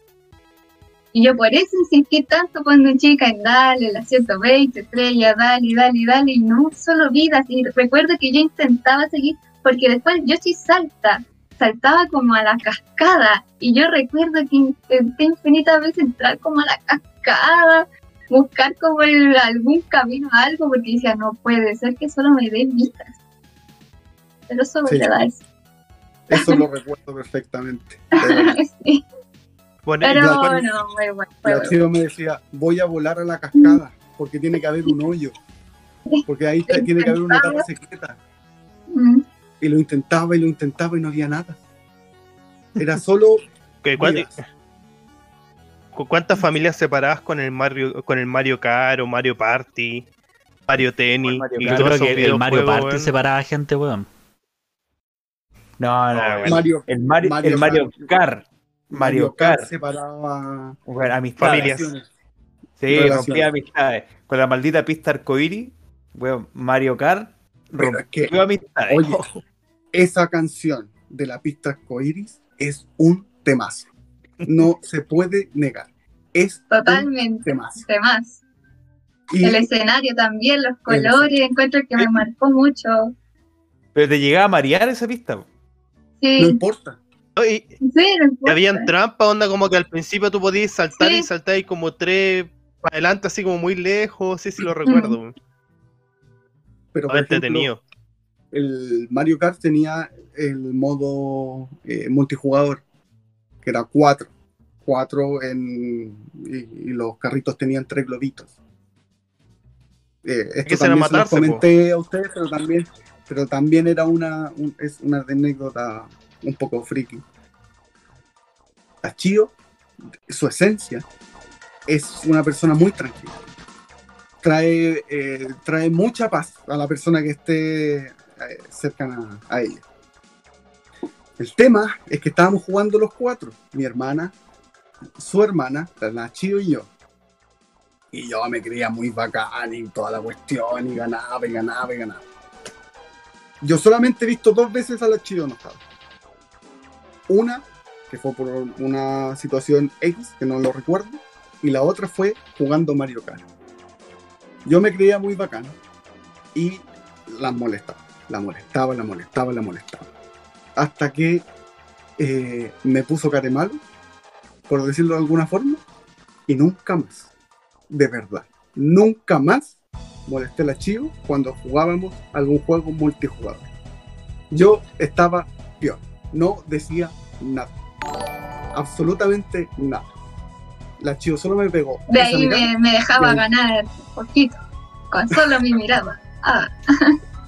Y yo por eso insistí tanto cuando chica en darle las 120 estrellas, dale, dale, dale, y no solo vidas. Y recuerdo que yo intentaba seguir, porque después Yoshi salta, saltaba como a la cascada. Y yo recuerdo que intenté infinitas veces entrar como a la cascada, buscar como el- algún camino, algo, porque decía, no puede ser que solo me dé vidas. Pero solo Sí. te da eso. Eso lo recuerdo perfectamente. Sí, Bueno, pero la no, muy bueno. muy La me decía, voy a volar a la cascada, porque tiene que haber un hoyo. Porque ahí está- tiene que haber una etapa secreta. Y lo intentaba y lo intentaba y no había nada. Era solo ¿qué- cuán- vidas. cu- ¿Cuántas familias separadas con el Mario, con el Mario Kart o Mario Party, Mario Tennis? Mario y Yo creo que el Mario Party weón? separaba gente, weón. No, no, Ah, el- Mario, el Mario, Mario el Mario Kart. Mario Kart. separaba Bueno, amistades. Familias. Sí, rompía amistades. Con la maldita pista arcoíris, weón, Mario Kart Pero es que, rompió amistades. oye, esa canción de la pista arcoíris es un temazo. No se puede negar. Es un Totalmente. temazo. Demás. Y El escenario también, los colores, encuentro que me marcó mucho. Pero te llegaba a marear esa pista. no importa. Y, sí, no y importa. habían trampas, onda como que al principio tú podías saltar Sí. y saltar y como tres para adelante, así como muy lejos, sí, sí lo recuerdo. Pero por ejemplo, el Mario Kart tenía el modo eh, multijugador, que era cuatro. Cuatro en, y, y los carritos tenían tres globitos. Eh, esto que también se los matarse, po. comenté a ustedes, pero también, pero también era una, un- es una anécdota un poco friki. A Chio, su esencia, es una persona muy tranquila. Trae, eh, trae mucha paz a la persona que esté eh, cercana a ella. El tema es que estábamos jugando los cuatro, mi hermana, su hermana, la Nachio y yo. Y yo me creía muy bacán y toda la cuestión, y ganaba, y ganaba, y ganaba. Yo solamente he visto dos veces a la Chio enojado. Una, que fue por una situación X, que no lo recuerdo, y la otra fue jugando Mario Kart. Yo me creía muy bacán y la molestaba, la molestaba, la molestaba, la molestaba. Hasta que eh, me puso care malo, por decirlo de alguna forma, y nunca más, de verdad, nunca más molesté a la Chio cuando jugábamos algún juego multijugador. Yo estaba peor, no decía nada, absolutamente nada. La Chio solo me pegó. De ahí me, me dejaba ganar poquito, con solo mi mirada. Ah,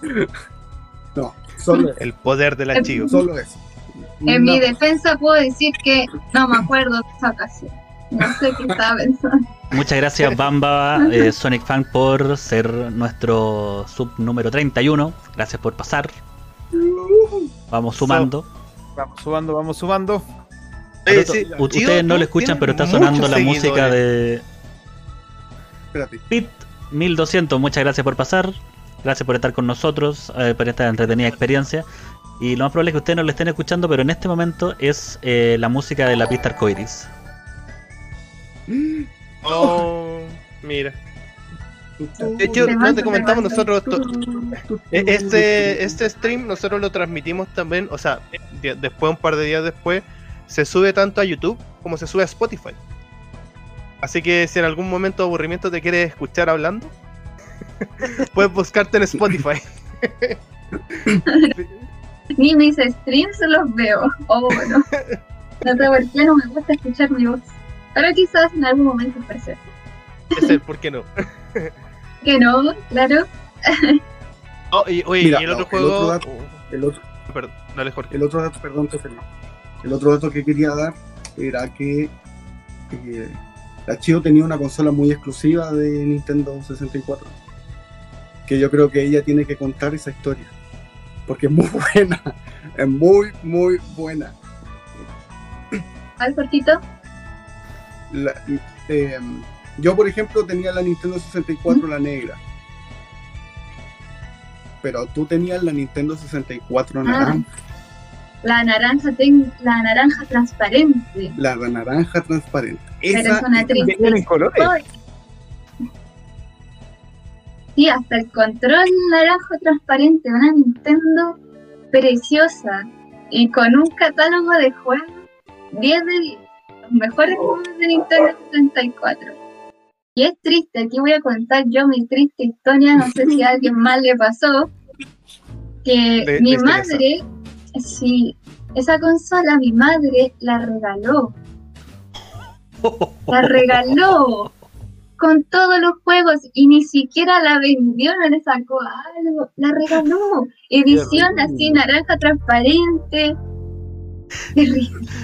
No, solo eso. El poder de la. Solo eso. en mi defensa puedo decir que no me acuerdo de esa ocasión. No sé qué estaba pensando. Muchas gracias, Bamba, eh, Sonic Fan, por ser nuestro sub número 31. Gracias por pasar. Vamos sumando. Vamos sumando, vamos sumando. Oye, sí, ustedes no lo escuchan, pero está sonando la música de Espérate. Pit 1200. Muchas gracias por pasar. Gracias por estar con nosotros, eh, por esta entretenida experiencia. Y lo más probable es que ustedes no lo estén escuchando, pero en este momento es eh, la música de la pista arcoiris. Oh, mira. De hecho, Te no te comentamos nosotros. to- e- Este, este stream nosotros lo transmitimos también, o sea, de- después, un par de días después, se sube tanto a YouTube como se sube a Spotify. Así que si en algún momento de aburrimiento te quieres escuchar hablando, puedes buscarte en Spotify. Ni mis streams los veo. Oh, bueno. No sé por qué no me gusta escuchar mi voz. Pero quizás en algún momento aparecerá. Es el por qué no. Que no, claro. Oh, y, oye, Mira, y el otro no, el juego. otro dato- El otro, oh, perdón, dale, Jorge. el otro dato, perdón, te frenó. El otro dato que quería dar era que eh, la Chio tenía una consola muy exclusiva de Nintendo 64. Que yo creo que ella tiene que contar esa historia. Porque es muy buena. Es muy, muy buena. Al cortito. La- eh, yo, por ejemplo, tenía la Nintendo 64, la negra. Pero tú tenías la Nintendo 64 Ah. La naranja, ten- la naranja transparente. la naranja transparente. Esa es una triste colores. Ay. Sí, hasta el control naranja transparente, una Nintendo preciosa y con un catálogo de juegos 10 de 10, los mejores juegos de Nintendo 64. Y es triste, aquí voy a contar yo mi triste historia, no sé si a alguien más le pasó, que De- mi Teresa. Sí, esa consola mi madre la regaló la regaló con todos los juegos y ni siquiera la vendió, no le sacó algo, la regaló. Edición así, naranja transparente.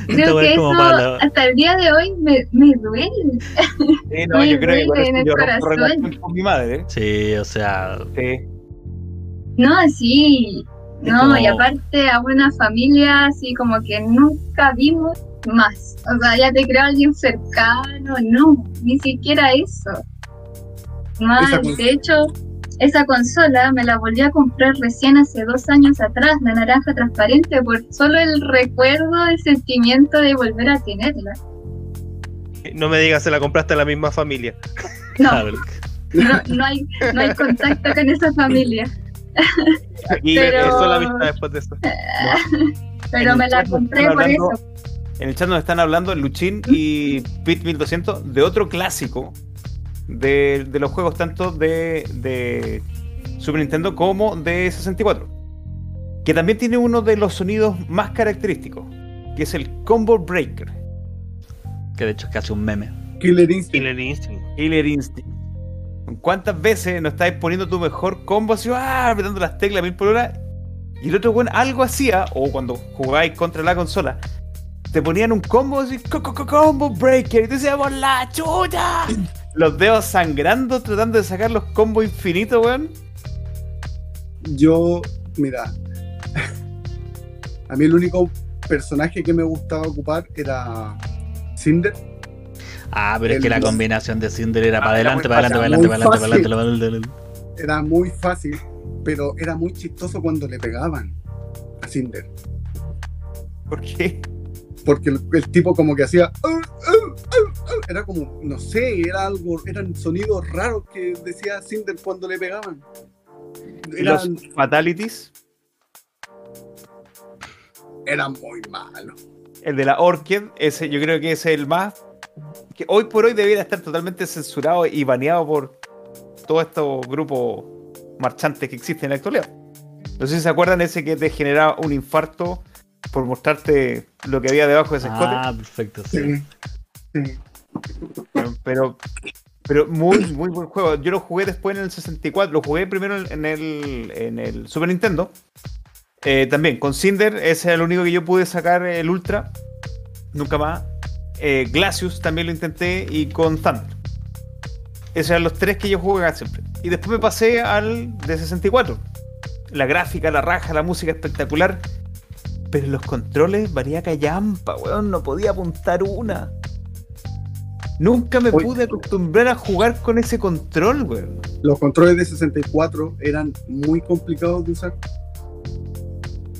Creo que eso para hasta el día de hoy me, me duele. Sí, no, yo creo que en el yo corazón. con mi madre. Sí, o sea, Sí. No, sí. No, como- y aparte a una familia así como que nunca vimos más. O sea, ya te creo alguien cercano, no, ni siquiera eso. Mal, Esa de hecho, esa consola me la volví a comprar recién hace dos años atrás, la naranja transparente, por solo el recuerdo, el sentimiento de volver a tenerla. No me digas, se la compraste a la misma familia. No, no, no hay, no hay contacto con esa familia, Aquí Pero- Eso es la vista después de eso. pero me el la compré por hablando- eso. En el chat nos están hablando Luchín y Pit 1200 de otro clásico de, de los juegos tanto de, de Super Nintendo como de 64. Que también tiene uno de los sonidos más característicos, que es el Combo Breaker, que de hecho es casi un meme. Killer Instinct. Killer Instinct. Killer Instinct. ¿Cuántas veces no estáis poniendo tu mejor combo así, ah, apretando las teclas mil por hora? Y el otro bueno algo hacía, o cuando jugáis contra la consola, te ponían un combo así, co- co- co- combo breaker, y te decían, por la chucha. Los dedos sangrando tratando de sacar los combos infinitos, weón. Yo, mira, a mí el único personaje que me gustaba ocupar era Cinder. Ah, pero es que la combinación de Cinder era Ah, para era adelante, para adelante, para adelante, para adelante, para adelante, para adelante. Era muy fácil, pero era muy chistoso cuando le pegaban a Cinder. ¿Por qué? Porque el, el tipo como que hacía... "Ah, ah, ah, ah". Era como, no sé, era algo, eran sonidos raros que decía Cinder cuando le pegaban. ¿Y los Eran, fatalities? eran muy malos. El de la Orchid, ese yo creo que ese es el más. Que hoy por hoy debiera estar totalmente censurado y baneado por todos estos grupos marchantes que existen en la actualidad. No sé si se acuerdan ese que te generaba un infarto por mostrarte lo que había debajo de ese escote. Ah, perfecto, sí. Pero, pero muy, muy buen juego. Yo lo jugué después en el 64. Lo jugué primero en el, en el Super Nintendo. Eh, también con Cinder, ese era el único que yo pude sacar el Ultra. Nunca más. Eh, Glacius también lo intenté. Y con Thunder. Esos eran los tres que yo jugaba siempre. Y después me pasé al de 64. La gráfica, la raja, la música espectacular. Pero los controles varía callampa, weón. No podía apuntar una. Nunca me Oye. pude acostumbrar a jugar con ese control, weón. Los controles de 64 eran muy complicados de usar.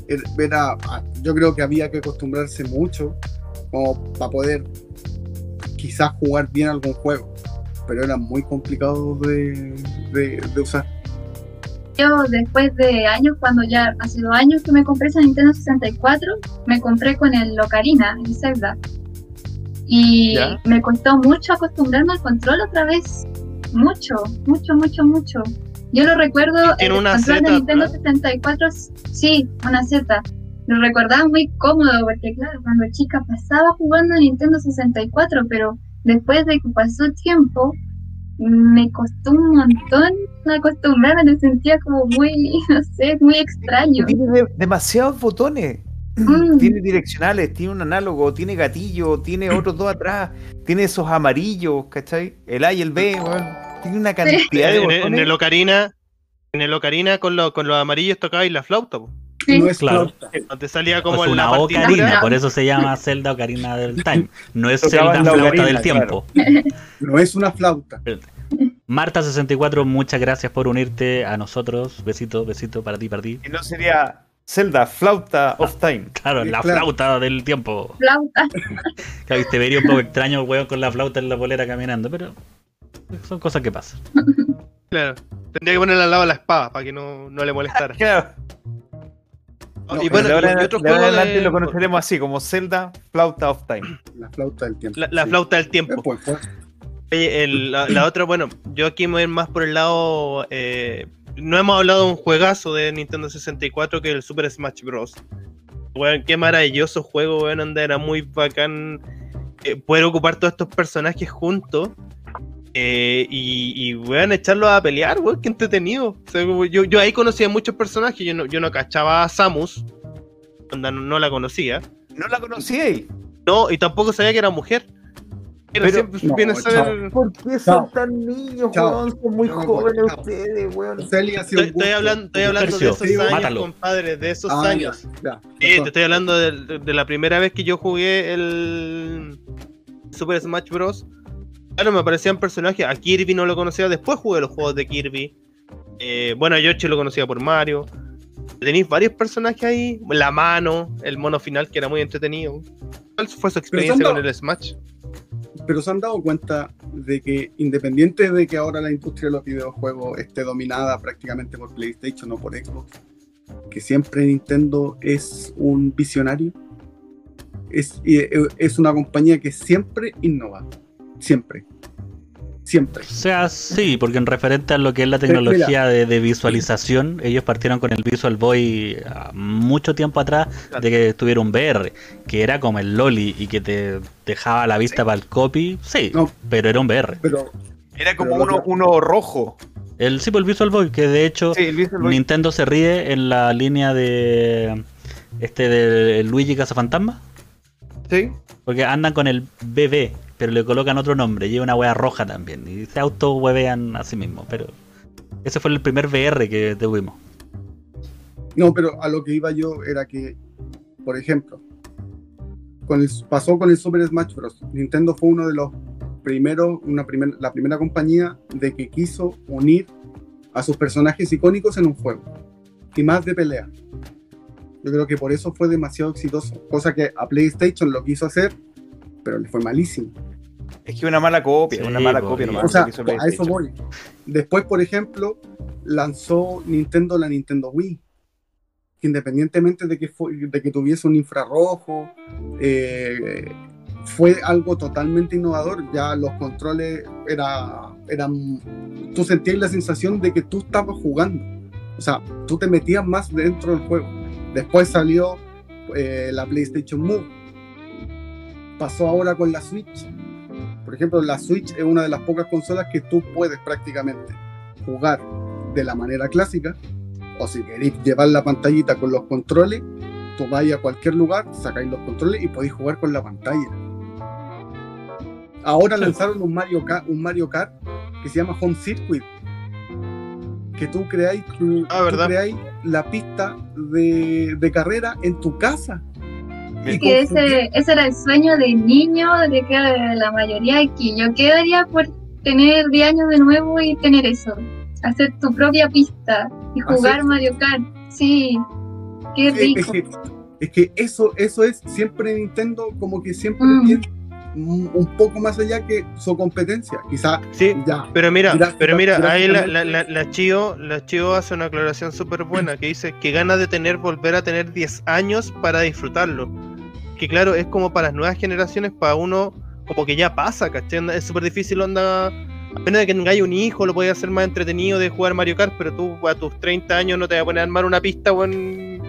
Er- Era, ah, yo creo que había que acostumbrarse mucho como para poder quizás jugar bien algún juego, pero eran muy complicados de, de- de usar. Yo después de años, cuando ya hace dos años que me compré esa Nintendo 64, me compré con el Ocarina, el Zelda. Y Ya. me costó mucho acostumbrarme al control otra vez. Mucho, mucho, mucho, mucho. Yo lo recuerdo, Tiene el una control Z de Nintendo atrás. 64, sí, una Z. Lo recordaba muy cómodo porque claro, cuando chica pasaba jugando a Nintendo 64, pero después de que pasó tiempo, me costó un montón acostumbrarme, me sentía como muy, no sé, muy extraño. Tiene de- demasiados botones. Mm. Tiene direccionales, tiene un análogo, tiene gatillo, tiene otros dos atrás, tiene esos amarillos, ¿cachai? El A y el B, weón. Tiene una cantidad de En, el- en botones. el Ocarina, en el Ocarina con, lo- con los amarillos tocaba y la flauta, po. Sí. No es Claro. flauta. Donde salía como en una ocarina, por eso se llama Zelda Ocarina del Time. No es Tocaba Zelda la Flauta ocarina, del Tiempo. No es una flauta. Marta64, muchas gracias por unirte a nosotros. Besito, besito para ti, para ti. Y no sería Zelda, Flauta of Time. Claro, Sí, la claro. flauta del tiempo. Flauta. Claro, te vería un poco extraño el weón con la flauta en la polera caminando, pero son cosas que pasan. Claro. Tendría que ponerle al lado la espada para que no, no le molestara. Claro. No, y bueno, de ahora, y en- otro de ahora adelante de- lo conoceremos así, como Zelda, Flauta of Time. La flauta del tiempo. La, la sí. flauta del tiempo. pues, pues, Oye, el- la, la otra, bueno, yo aquí me voy a ir más por el lado. eh, no hemos hablado de un juegazo de Nintendo 64 que es el Super Smash Bros. Weón, qué maravilloso juego, weón, donde era muy bacán eh, poder ocupar todos estos personajes juntos. Eh, y, y weón, echarlos a pelear, weón, qué entretenido. O sea, como yo, yo ahí conocía muchos personajes, yo no, yo no cachaba a Samus, onda, no, no la conocía. No la conocíais. No, y tampoco sabía que era mujer. Pero, Pero- siempre no, viene a saber. ¿Por qué Chao. son tan niños, Chao. weón? Son muy jóvenes chao. ustedes, weón. Estoy, hablando, estoy hablando de esos sí, años, mátalo. compadre, de esos Ah, ya, años. ya, Sí, te estoy hablando de, de la primera vez que yo jugué el Super Smash Bros. Claro, me aparecían personajes. A Kirby no lo conocía, después jugué los juegos de Kirby. Eh, bueno, a Yoshi lo conocía por Mario. Tenéis varios personajes ahí. La mano, el mono final que era muy entretenido. ¿Cuál fue su experiencia con el Smash? Pero se han dado cuenta de que independiente de que ahora la industria de los videojuegos esté dominada prácticamente por PlayStation o por Xbox, que siempre Nintendo es un visionario, es, eh, es una compañía que siempre innova, siempre, siempre. O sea, sí, porque en referente a lo que es la tecnología de, de visualización, ellos partieron con el Visual Boy ah, mucho tiempo atrás de que tuviera un VR, que era como el Loli y que te dejaba la vista para el copy, sí, No. pero era un VR. Pero Era como Pero uno, uno rojo. El, sí, pues, el Visual Boy, que de hecho Sí. Nintendo se ríe en la línea de este de Luigi Cazafantasma, Sí. porque andan con el BB, pero le colocan otro nombre, lleva una wea roja también, y se auto huevean a sí mismos, pero ese fue el primer VR que tuvimos. no, pero a lo que iba yo era que, por ejemplo, con el- pasó con el Super Smash Bros. Nintendo fue uno de los primeros, una primer- la primera compañía de que quiso unir a sus personajes icónicos en un juego y más de pelea. Yo creo que por eso fue demasiado exitoso, cosa que a PlayStation lo quiso hacer, pero le fue malísimo. Es que una mala copia, Sí, una mala copia nomás. O sea, lo que hizo a eso PlayStation. voy. Después, por ejemplo, lanzó Nintendo la Nintendo Wii. que Independientemente de que, fue- de que tuviese un infrarrojo, eh, fue algo totalmente innovador. Ya los controles era, eran. Tú sentías la sensación de que tú estabas jugando. O sea, tú te metías más dentro del juego. Después salió eh, la PlayStation Move. Pasó ahora con la Switch. Por ejemplo, la Switch es una de las pocas consolas que tú puedes prácticamente jugar de la manera clásica. O si queréis llevar la pantallita con los controles, tú vais a cualquier lugar, sacáis los controles y podéis jugar con la pantalla. Ahora lanzaron un Mario Kart, un Mario Kart que se llama Home Circuit. Que tú creáis, Ah, tú la pista de, de carrera en tu casa. Y Que ese, ese era el sueño de niño, de que la mayoría aquí. Yo quedaría por tener 10 años de nuevo y tener eso. Hacer tu propia pista y jugar Hacer- Mario Kart. Sí, qué es, rico. que, es que eso, eso es siempre Nintendo, como que siempre Mm. un poco más allá que su competencia. Quizá Sí, ya. pero mira, pero mira, ahí la, la, la, la Chio, la Chio hace una aclaración súper buena que dice que gana de tener, volver a tener 10 años para disfrutarlo. Que claro, es como para las nuevas generaciones, para uno, como que ya pasa, ¿cachai? Es súper difícil, onda. A menos de que tengáis un hijo, lo podéis hacer más entretenido de jugar Mario Kart, pero tú a tus 30 años no te vas a poner a armar una pista, weón.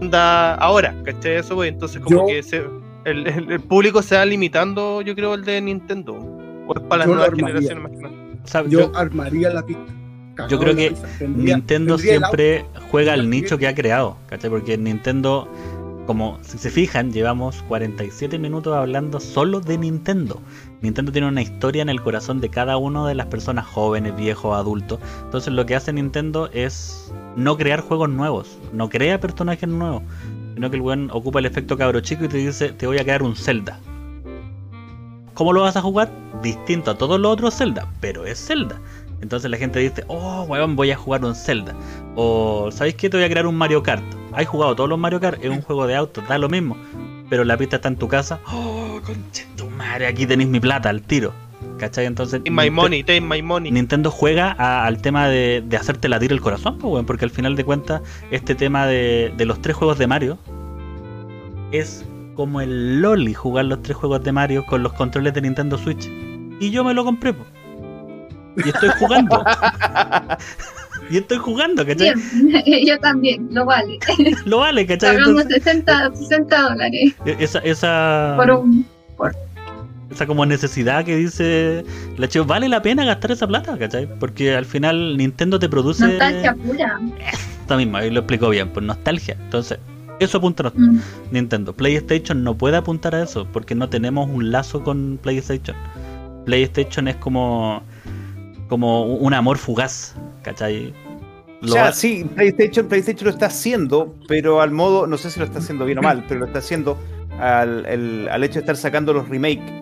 Onda ahora, ¿cachai? Eso, güey. Entonces, como Yo- que se, el, el- el público se va limitando, yo creo, el de Nintendo. O es para las nuevas armaría. generaciones más que nada. Yo Yo- armaría la pista. Yo creo que Nintendo siempre juega al nicho que ha creado, ¿cachai? Porque Nintendo, como si se fijan, llevamos 47 minutos hablando solo de Nintendo. Nintendo tiene una historia en el corazón de cada una de las personas jóvenes, viejos, adultos. Entonces lo que hace Nintendo es no crear juegos nuevos, no crea personajes nuevos, sino que el buen ocupa el efecto cabro chico y te dice, te voy a crear un Zelda. ¿Cómo lo vas a jugar? Distinto a todos los otros Zelda, pero es Zelda. Entonces la gente dice, oh, weón, voy a jugar un Zelda. O, ¿sabéis qué? Te voy a crear un Mario Kart. ¿Has jugado todos los Mario Kart? Es un juego de autos, da lo mismo. Pero la pista está en tu casa. Oh, conche tu madre, aquí tenéis mi plata al tiro. ¿Cachai? Entonces. Take my money, take my money. Nintendo juega a- al tema de, de hacerte latir el corazón, pues, porque al final de cuentas, este tema de, de los tres juegos de Mario es como el Loli jugar los tres juegos de Mario con los controles de Nintendo Switch. Y yo me lo compré, po. Y estoy jugando. y estoy jugando, ¿cachai? Bien, yo también, lo vale. Lo vale, ¿cachai? Pagamos Entonces, 60, 60 dólares e- esa, esa, por un. esa como necesidad que dice la chico, vale la pena gastar esa plata, ¿cachai? Porque al final Nintendo te produce Nostalgia pura. esto mismo, ahí lo explicó bien, pues nostalgia. Entonces, eso apunta a Mm. Nintendo. PlayStation no puede apuntar a eso porque no tenemos un lazo con PlayStation. PlayStation es como como un amor fugaz, ¿cachai? O Lo sea, va- sí, PlayStation, PlayStation lo está haciendo, pero al modo, no sé si lo está haciendo bien o mal, pero lo está haciendo al, el- al hecho de estar sacando los remakes.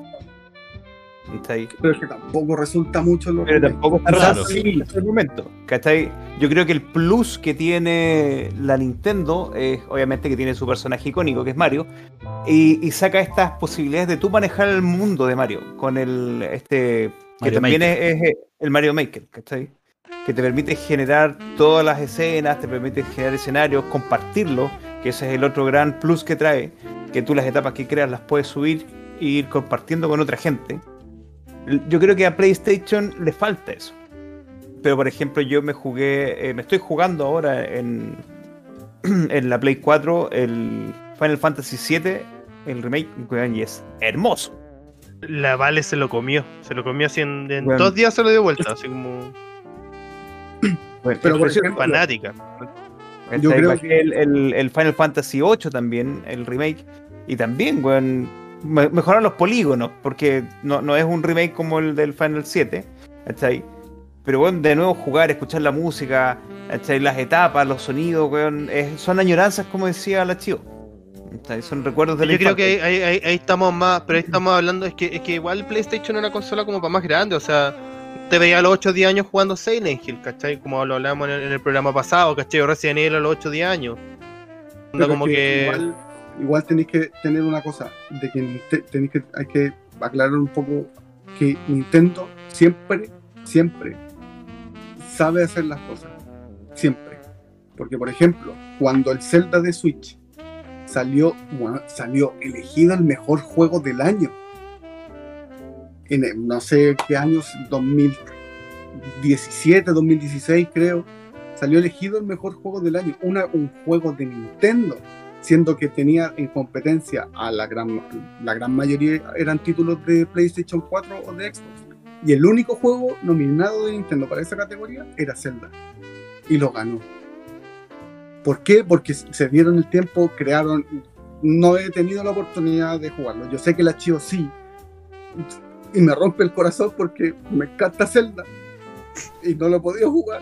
¿Cachai? Pero es que tampoco resulta mucho lo Pero que- tampoco está Claro. así en este momento. ¿cachai? Yo creo que el plus que tiene la Nintendo es obviamente que tiene su personaje icónico, que es Mario, y, y saca estas posibilidades de tú manejar el mundo de Mario con el este que también es, es el Mario Maker, ¿cachai? Que te permite generar todas las escenas, te permite generar escenarios, compartirlo, que ese es el otro gran plus que trae, que tú las etapas que creas las puedes subir e ir compartiendo con otra gente. Yo creo que a PlayStation le falta eso. Pero por ejemplo, yo me jugué, eh, me estoy jugando ahora en, en la Play 4 el Final Fantasy VII, el remake, y es hermoso. La Vale se lo comió. Se lo comió así en, en Bueno. dos días se lo dio vuelta, así como Bueno, Pero, por ejemplo, fanática. yo creo Bajé el, el- el Final Fantasy VIII también, el remake, y también, weón, me- mejoraron los polígonos, porque no, no es un remake como el del Final 7, ¿cachai? Pero, weón, de nuevo jugar, escuchar la música, ¿cachai? Las etapas, los sonidos, weón, es- son añoranzas, como decía la Chio. Son recuerdos de la Yo creo que infancia. ahí, ahí- ahí estamos más, pero ahí estamos hablando, es que, es que igual PlayStation era una consola como para más grande, o sea, te veía a los 8 o 10 años jugando Silent Hill, ¿cachai? Como lo hablamos en el, en el programa pasado, ¿cachai? Resident Evil a los 8 o 10 años. Pero como que... Igual, igual tenéis que tener una cosa, de que tenéis que, hay que aclarar un poco que Nintendo siempre, siempre sabe hacer las cosas. Siempre. Porque, por ejemplo, cuando el Zelda de Switch salió, bueno, salió elegido el mejor juego del año. En no sé qué años, 2017, 2016 creo, salió elegido el mejor juego del año. Un juego de Nintendo, siendo que tenía en competencia a la gran, la gran mayoría eran títulos de PlayStation 4 o de Xbox. Y el único juego nominado de Nintendo para esa categoría era Zelda. Y lo ganó. ¿Por qué? Porque se dieron el tiempo, crearon. No he tenido la oportunidad de jugarlo. Yo sé que el archivo sí. Y me rompe el corazón porque me encanta Zelda. Y no lo he podido jugar.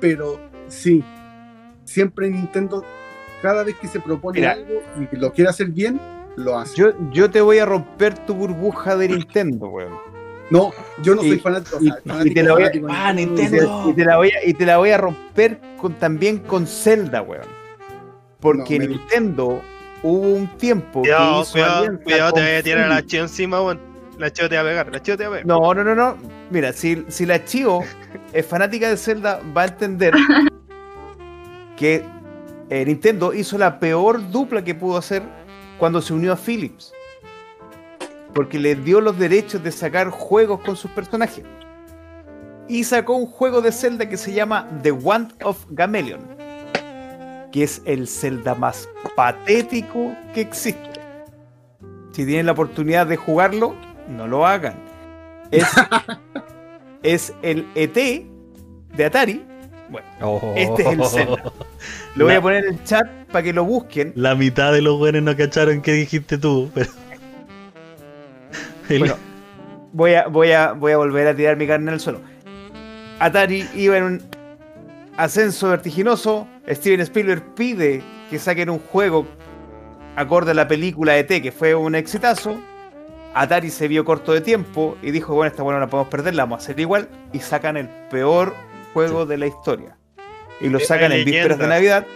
Pero sí. Siempre Nintendo, cada vez que se propone Mira. algo y que lo quiere hacer bien, lo hace. Yo, yo te voy a romper tu burbuja de Nintendo, weón. no, yo no y- soy fanático. y- sea, y fanático, te la voy a- fanático de ¡Ah, Nintendo! y te la voy a, y te la voy a romper con, también con Zelda, weón. Porque No, Nintendo hubo un tiempo Cuidado, que hizo cuidado, alianza cuidado, te voy a tirar la chivo encima, weón. La chivo te va a pegar, la chivo te va a pegar. No, no, no, no. Mira, si, si la Chio es fanática de Zelda, va a entender que eh, Nintendo hizo la peor dupla que pudo hacer cuando se unió a Philips. Porque le dio los derechos de sacar juegos con sus personajes. Y sacó un juego de Zelda que se llama The Wand of Gameleon. Que es el Zelda más patético que existe. Si tienen la oportunidad de jugarlo, no lo hagan. Es, es el ET de Atari. Bueno, Oh. este es el Zelda. Lo voy La- a poner en el chat para que lo busquen. La mitad de los buenos no cacharon qué dijiste tú, pero. Bueno, voy a, voy, a, voy a volver a tirar mi carne al suelo. Atari iba en un ascenso vertiginoso. Steven Spielberg pide que saquen un juego acorde a la película ET, que fue un exitazo. Atari se vio corto de tiempo y dijo, bueno, esta buena no la podemos perder, la vamos a hacer igual. Y sacan el peor juego de la historia. Y lo Eh, sacan en vísperas de. Navidad.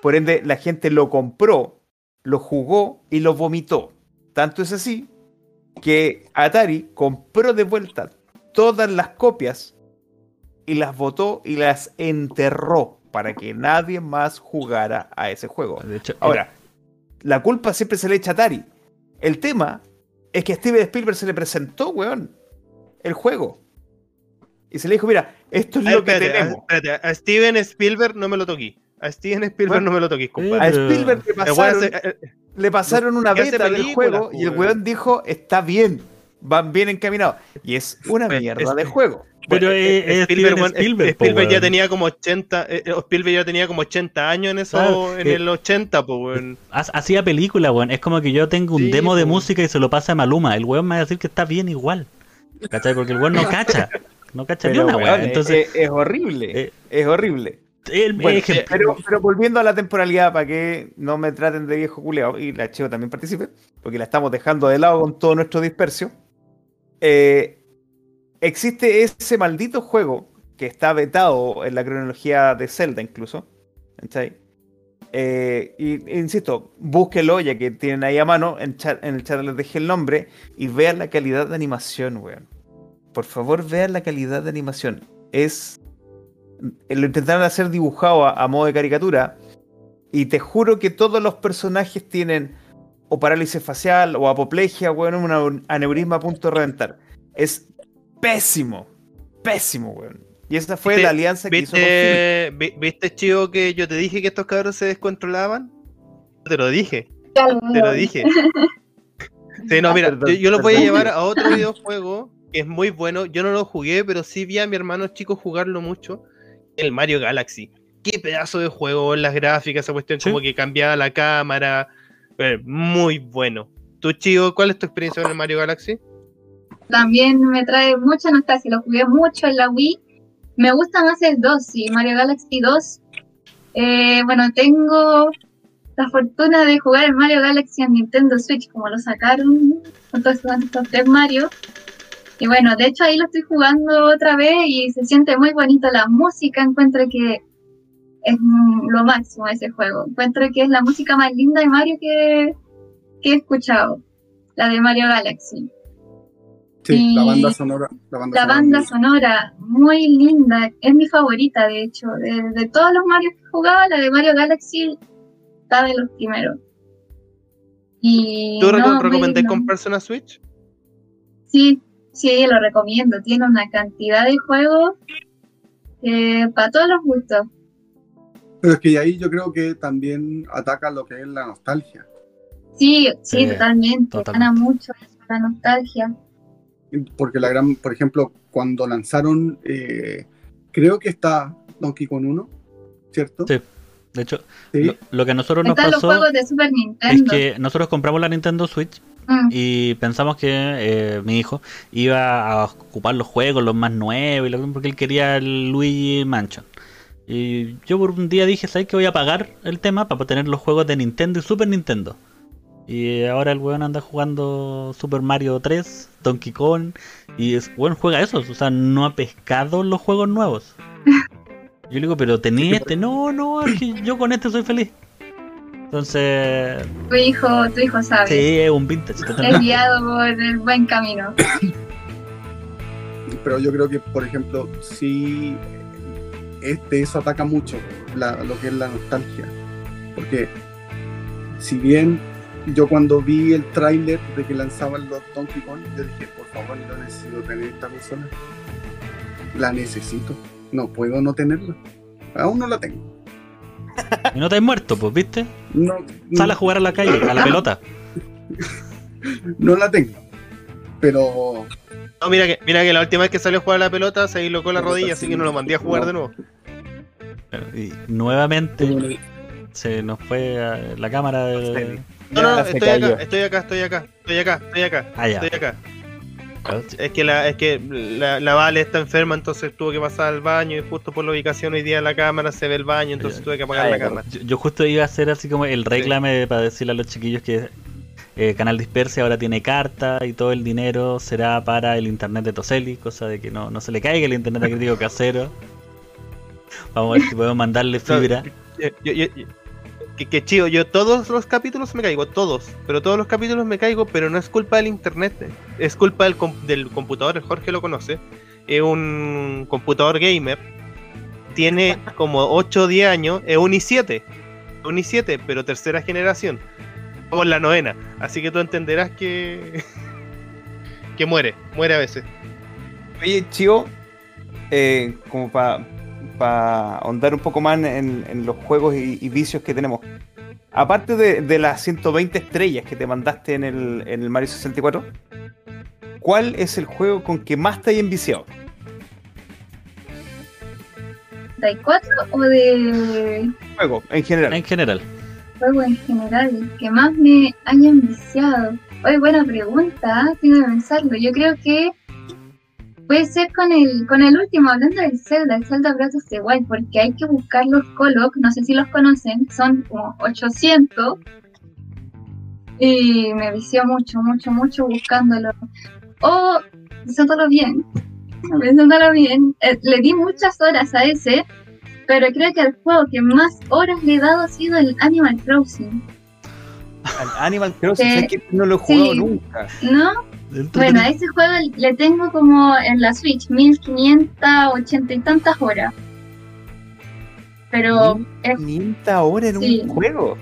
Por ende, la gente lo compró, lo jugó y lo vomitó. Tanto es así que Atari compró de vuelta todas las copias y las botó y las enterró para que nadie más jugara a ese juego. de hecho, Ahora, la culpa siempre se le echa a Atari. El tema es que a Steven Spielberg se le presentó, weón, el juego. Y se le dijo, mira, esto es Ay, lo que a, tenemos. espérate, a Steven Spielberg no me lo toqué. A Steven Spielberg Bueno, no me lo toqué, compadre. A Spielberg le pasaron, eh, le pasaron una beta del juego po, y el weón. dijo, está bien, van bien encaminados. Y es una Pues, mierda de juego. Pero Bueno, es- eh, Spielberg, Steven weón, Spielberg, po, Spielberg ya tenía como 80, eh, eh, Spielberg ya tenía como 80 años en eso, Claro, en eh, el 80, pues, weón. ha- Hacía película, weón. Es como que yo tengo un Sí, demo de po. música y se lo pasa a Maluma. El weón me va a decir que está bien igual. ¿Cachai? Porque el weón no cacha. No cacha ni una, weón, weón. es- Entonces, es, es horrible. eh, es horrible. el Bueno, pero, pero volviendo a la temporalidad, para que no me traten de viejo culeado, y la Chivo también participe, porque la estamos dejando de lado con todo nuestro dispersio. eh, existe ese maldito juego que está vetado en la cronología de Zelda, incluso. ¿cachai? Eh, y, insisto, búsquelo ya que tienen ahí a mano. En, el chat les dejé el nombre y vean la calidad de animación, weón. Por favor, vean la calidad de animación. Es lo intentaron hacer dibujado a, modo de caricatura y te juro que todos los personajes tienen o parálisis facial o apoplejia, weón, un aneurisma a punto de reventar. Es pésimo, pésimo, weón. Y esa fue ¿Viste- la alianza que hizo con. ¿Viste, vi- ¿Viste, chivo, que yo te dije que estos cabros se descontrolaban? Te lo dije, te lo dije. Sí, no, mira, Perdón, yo, yo lo voy a llevar a otro videojuego que es muy bueno. Yo no lo jugué, pero sí vi a mi hermano chico jugarlo mucho. El Mario Galaxy. Qué pedazo de juego, las gráficas, esa cuestión Sí. como que cambiaba la cámara. eh, muy bueno. ¿Tú, chivo, cuál es tu experiencia con el Mario Galaxy? También me trae mucha nostalgia, lo jugué mucho en la Wii. Me gusta más el 2, sí, Mario Galaxy 2. Eh, bueno, tengo la fortuna de jugar el Mario Galaxy en Nintendo Switch, como lo sacaron con todos estos, tres Mario. Y bueno, de hecho ahí lo estoy jugando otra vez y se siente muy bonito la música. Encuentro que es lo máximo ese juego. Encuentro que es la música más linda de Mario que, que he escuchado, la de Mario Galaxy. Sí, Y la banda sonora. La banda La sonora banda muy- sonora, muy linda, es mi favorita de hecho. De, de todos los Mario que he jugado, la de Mario Galaxy está de los primeros. Y ¿Tú no, recomendás comprarse una Switch? Sí, sí, lo recomiendo. Tiene una cantidad de juegos eh, para todos los gustos. Pero es que ahí yo creo que también ataca lo que es la nostalgia. Sí, sí, totalmente. Gana mucho la nostalgia. Porque la gran, por ejemplo, cuando lanzaron, eh, creo que está Donkey Kong 1, ¿cierto? Sí. De hecho, Sí. lo, lo que a nosotros nos Están pasó juegos de Super es que nosotros compramos la Nintendo Switch Mm, y pensamos que eh, mi hijo iba a ocupar los juegos, los más nuevos, y lo- porque él quería el Luigi Mansion. Y yo por un día dije, ¿sabes que voy a pagar el tema para tener los juegos de Nintendo y Super Nintendo? Y ahora el weón anda jugando Super Mario 3, Donkey Kong, y es, weón juega esos, o sea, no ha pescado los juegos nuevos. Yo le digo, pero tenía este, no, no, es que yo con este soy feliz. Entonces, tu hijo, tu hijo sabe. sí, es un vintage. Es guiado por el buen camino. Pero yo creo que, por ejemplo, sí, este, eso ataca mucho la- lo que es la nostalgia. Porque si bien yo cuando vi el tráiler de que lanzaban los Donkey Kong, yo dije, por favor, yo necesito tener esta consola. La necesito. No puedo no tenerla. Aún no la tengo. Y no te has muerto, pues, ¿viste? No, Sale a jugar a la calle, a la pelota. no la tengo. Pero No, mira que, mira que la última vez que salió a jugar a la pelota se dislocó la rodilla, así sí. que no lo mandé a jugar No. de nuevo. Y nuevamente se nos fue la cámara de... No, no, estoy acá, estoy acá, estoy acá, estoy acá, estoy acá, Ah, estoy acá. Es que la, es que la, la Vale está enferma, entonces tuvo que pasar al baño y justo por la ubicación hoy día en la cámara se ve el baño, entonces tuve que apagar Ah, la cámara. Yo, yo justo iba a hacer así como el reclame para decirle a los chiquillos que eh, Canal Disperse ahora tiene carta y todo el dinero será para el internet de Toseli, cosa de que no, no se le caiga el internet a crítico casero. Vamos a ver si podemos mandarle fibra. Yo- yo- que, que chido, yo todos los capítulos me caigo, todos, pero todos los capítulos me caigo, pero no es culpa del internet, es culpa del, del computador, el Jorge lo conoce, es un computador gamer, tiene como 8 o 10 años, es un i7, un i7, pero tercera generación, como la novena, así que tú entenderás que, que muere, muere a veces. Oye, Chivo, eh, como para ahondar un poco más en, en los juegos y, y vicios que tenemos. Aparte de, de las 120 estrellas que te mandaste en el, en el Mario 64, ¿cuál es el juego con que más te hay enviciado? ¿34 o de Juego, en general. En general. juego en general? que más me hayan viciado? Oye, buena pregunta, ¿eh? tengo que pensarlo. Yo creo que puede ser con el, con el último, hablando del Zelda, el Zelda Breath of the Wild, porque hay que buscar los Coloc, no sé si los conocen, son como 800. Y me vició mucho, mucho, mucho buscándolo. O, pensándolo bien, pensándolo bien, eh, le di muchas horas a ese, pero creo que el juego que más horas le he dado ha sido el Animal Crossing. Al Animal Crossing, Eh, sé que no lo he jugado sí. nunca. ¿No? Bueno, a ese juego le tengo como en la Switch 1580 y tantas horas. Pero es 500 horas en Sí. un juego.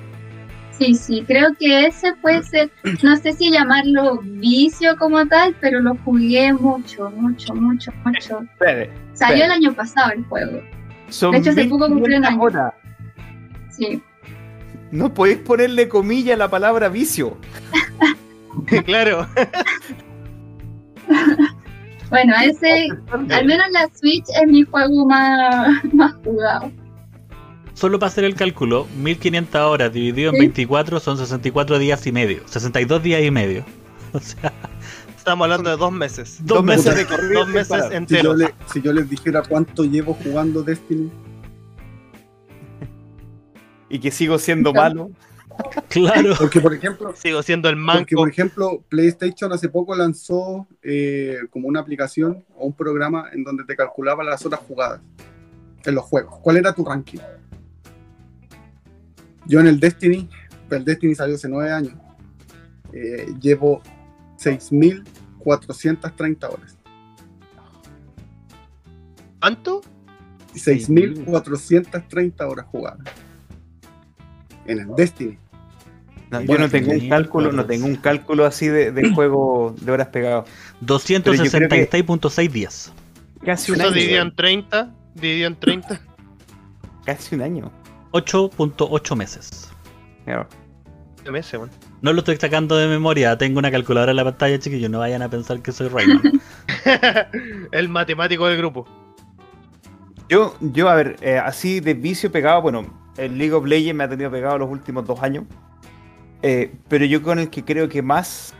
Sí, sí, creo que ese puede ser, no sé si llamarlo vicio como tal, pero lo jugué mucho, mucho, mucho, mucho. Espere, Salió el año pasado el juego, son De hecho, hace poco cumplió un 1500 año. horas. sí. No podéis ponerle comilla a la palabra vicio. claro, Bueno, ese, al menos la Switch es mi juego más, más jugado. Solo para hacer el cálculo, 1500 horas dividido en Sí. 24 son 64 días y medio. 62 días y medio. O sea, estamos hablando de dos meses. dos meses. de corrido Dos meses parar. si yo, enteros. le- si yo les dijera cuánto llevo jugando Destiny, Y que sigo siendo malo. Claro. Porque, por ejemplo, Sigo siendo el porque, manco. por ejemplo, PlayStation hace poco lanzó eh, como una aplicación o un programa en donde te calculaba las horas jugadas en los juegos. ¿Cuál era tu ranking? Yo en el Destiny, el Destiny salió hace nueve años, eh, llevo 6.430 horas. ¿Cuánto? 6.430 horas jugadas. En el Destiny. No, yo Bueno, no tengo un cálculo, no tengo un cálculo así de, de juego de horas pegado. Pero yo creo que- 266.6 días. Casi un Eso año. dividido en weón. 30. Dividido en 30. Casi un año. 8.8 meses. Claro. Meses, weón. No lo estoy sacando de memoria, tengo una calculadora en la pantalla, chiquillos, no vayan a pensar que soy Rayman. el matemático del grupo. Yo, yo, a ver, eh, así de vicio pegado, bueno, el League of Legends me ha tenido pegado los últimos dos años. Eh, pero yo con el que creo que más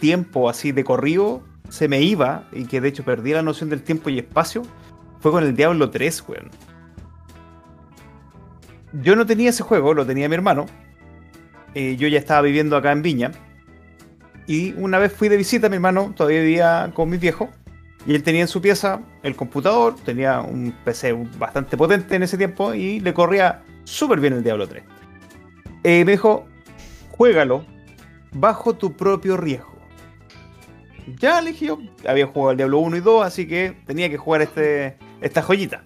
tiempo así de corrido se me iba y que de hecho perdí la noción del tiempo y espacio fue con el Diablo 3, weón. Yo no tenía ese juego, lo tenía mi hermano. Eh, yo ya estaba viviendo acá en Viña. Y una vez fui de visita, mi hermano todavía vivía con mis viejos. Y él tenía en su pieza el computador, tenía un PC bastante potente en ese tiempo y le corría súper bien el Diablo 3. Eh, me dijo, juégalo bajo tu propio riesgo. Ya le yo, había jugado el Diablo 1 y 2, así que tenía que jugar este, esta joyita.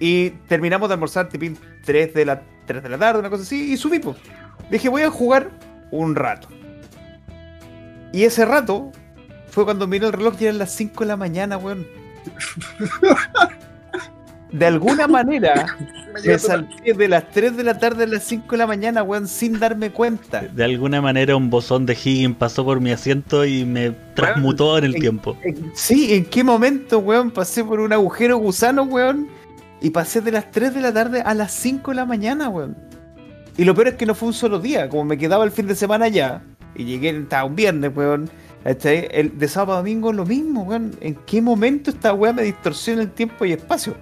Y terminamos de almorzar tipo 3 de, la, 3 de la tarde, una cosa así, y subí. pues. Dije, voy a jugar un rato. Y ese rato fue cuando miré el reloj y eran las 5 de la mañana, weón. De alguna manera me salté de las 3 de la tarde a las 5 de la mañana, weón, sin darme cuenta. De alguna manera un bosón de Higgins pasó por mi asiento y me transmutó en el en- tiempo. En- Sí, ¿en qué momento, weón? Pasé por un agujero gusano, weón. Y pasé de las 3 de la tarde a las 5 de la mañana, weón. Y lo peor es que no fue un solo día. Como me quedaba el fin de semana ya. Y llegué, estaba un viernes, weón. ¿cachai? El de sábado a domingo lo mismo, weón. ¿En qué momento esta weá me distorsiona el tiempo y espacio?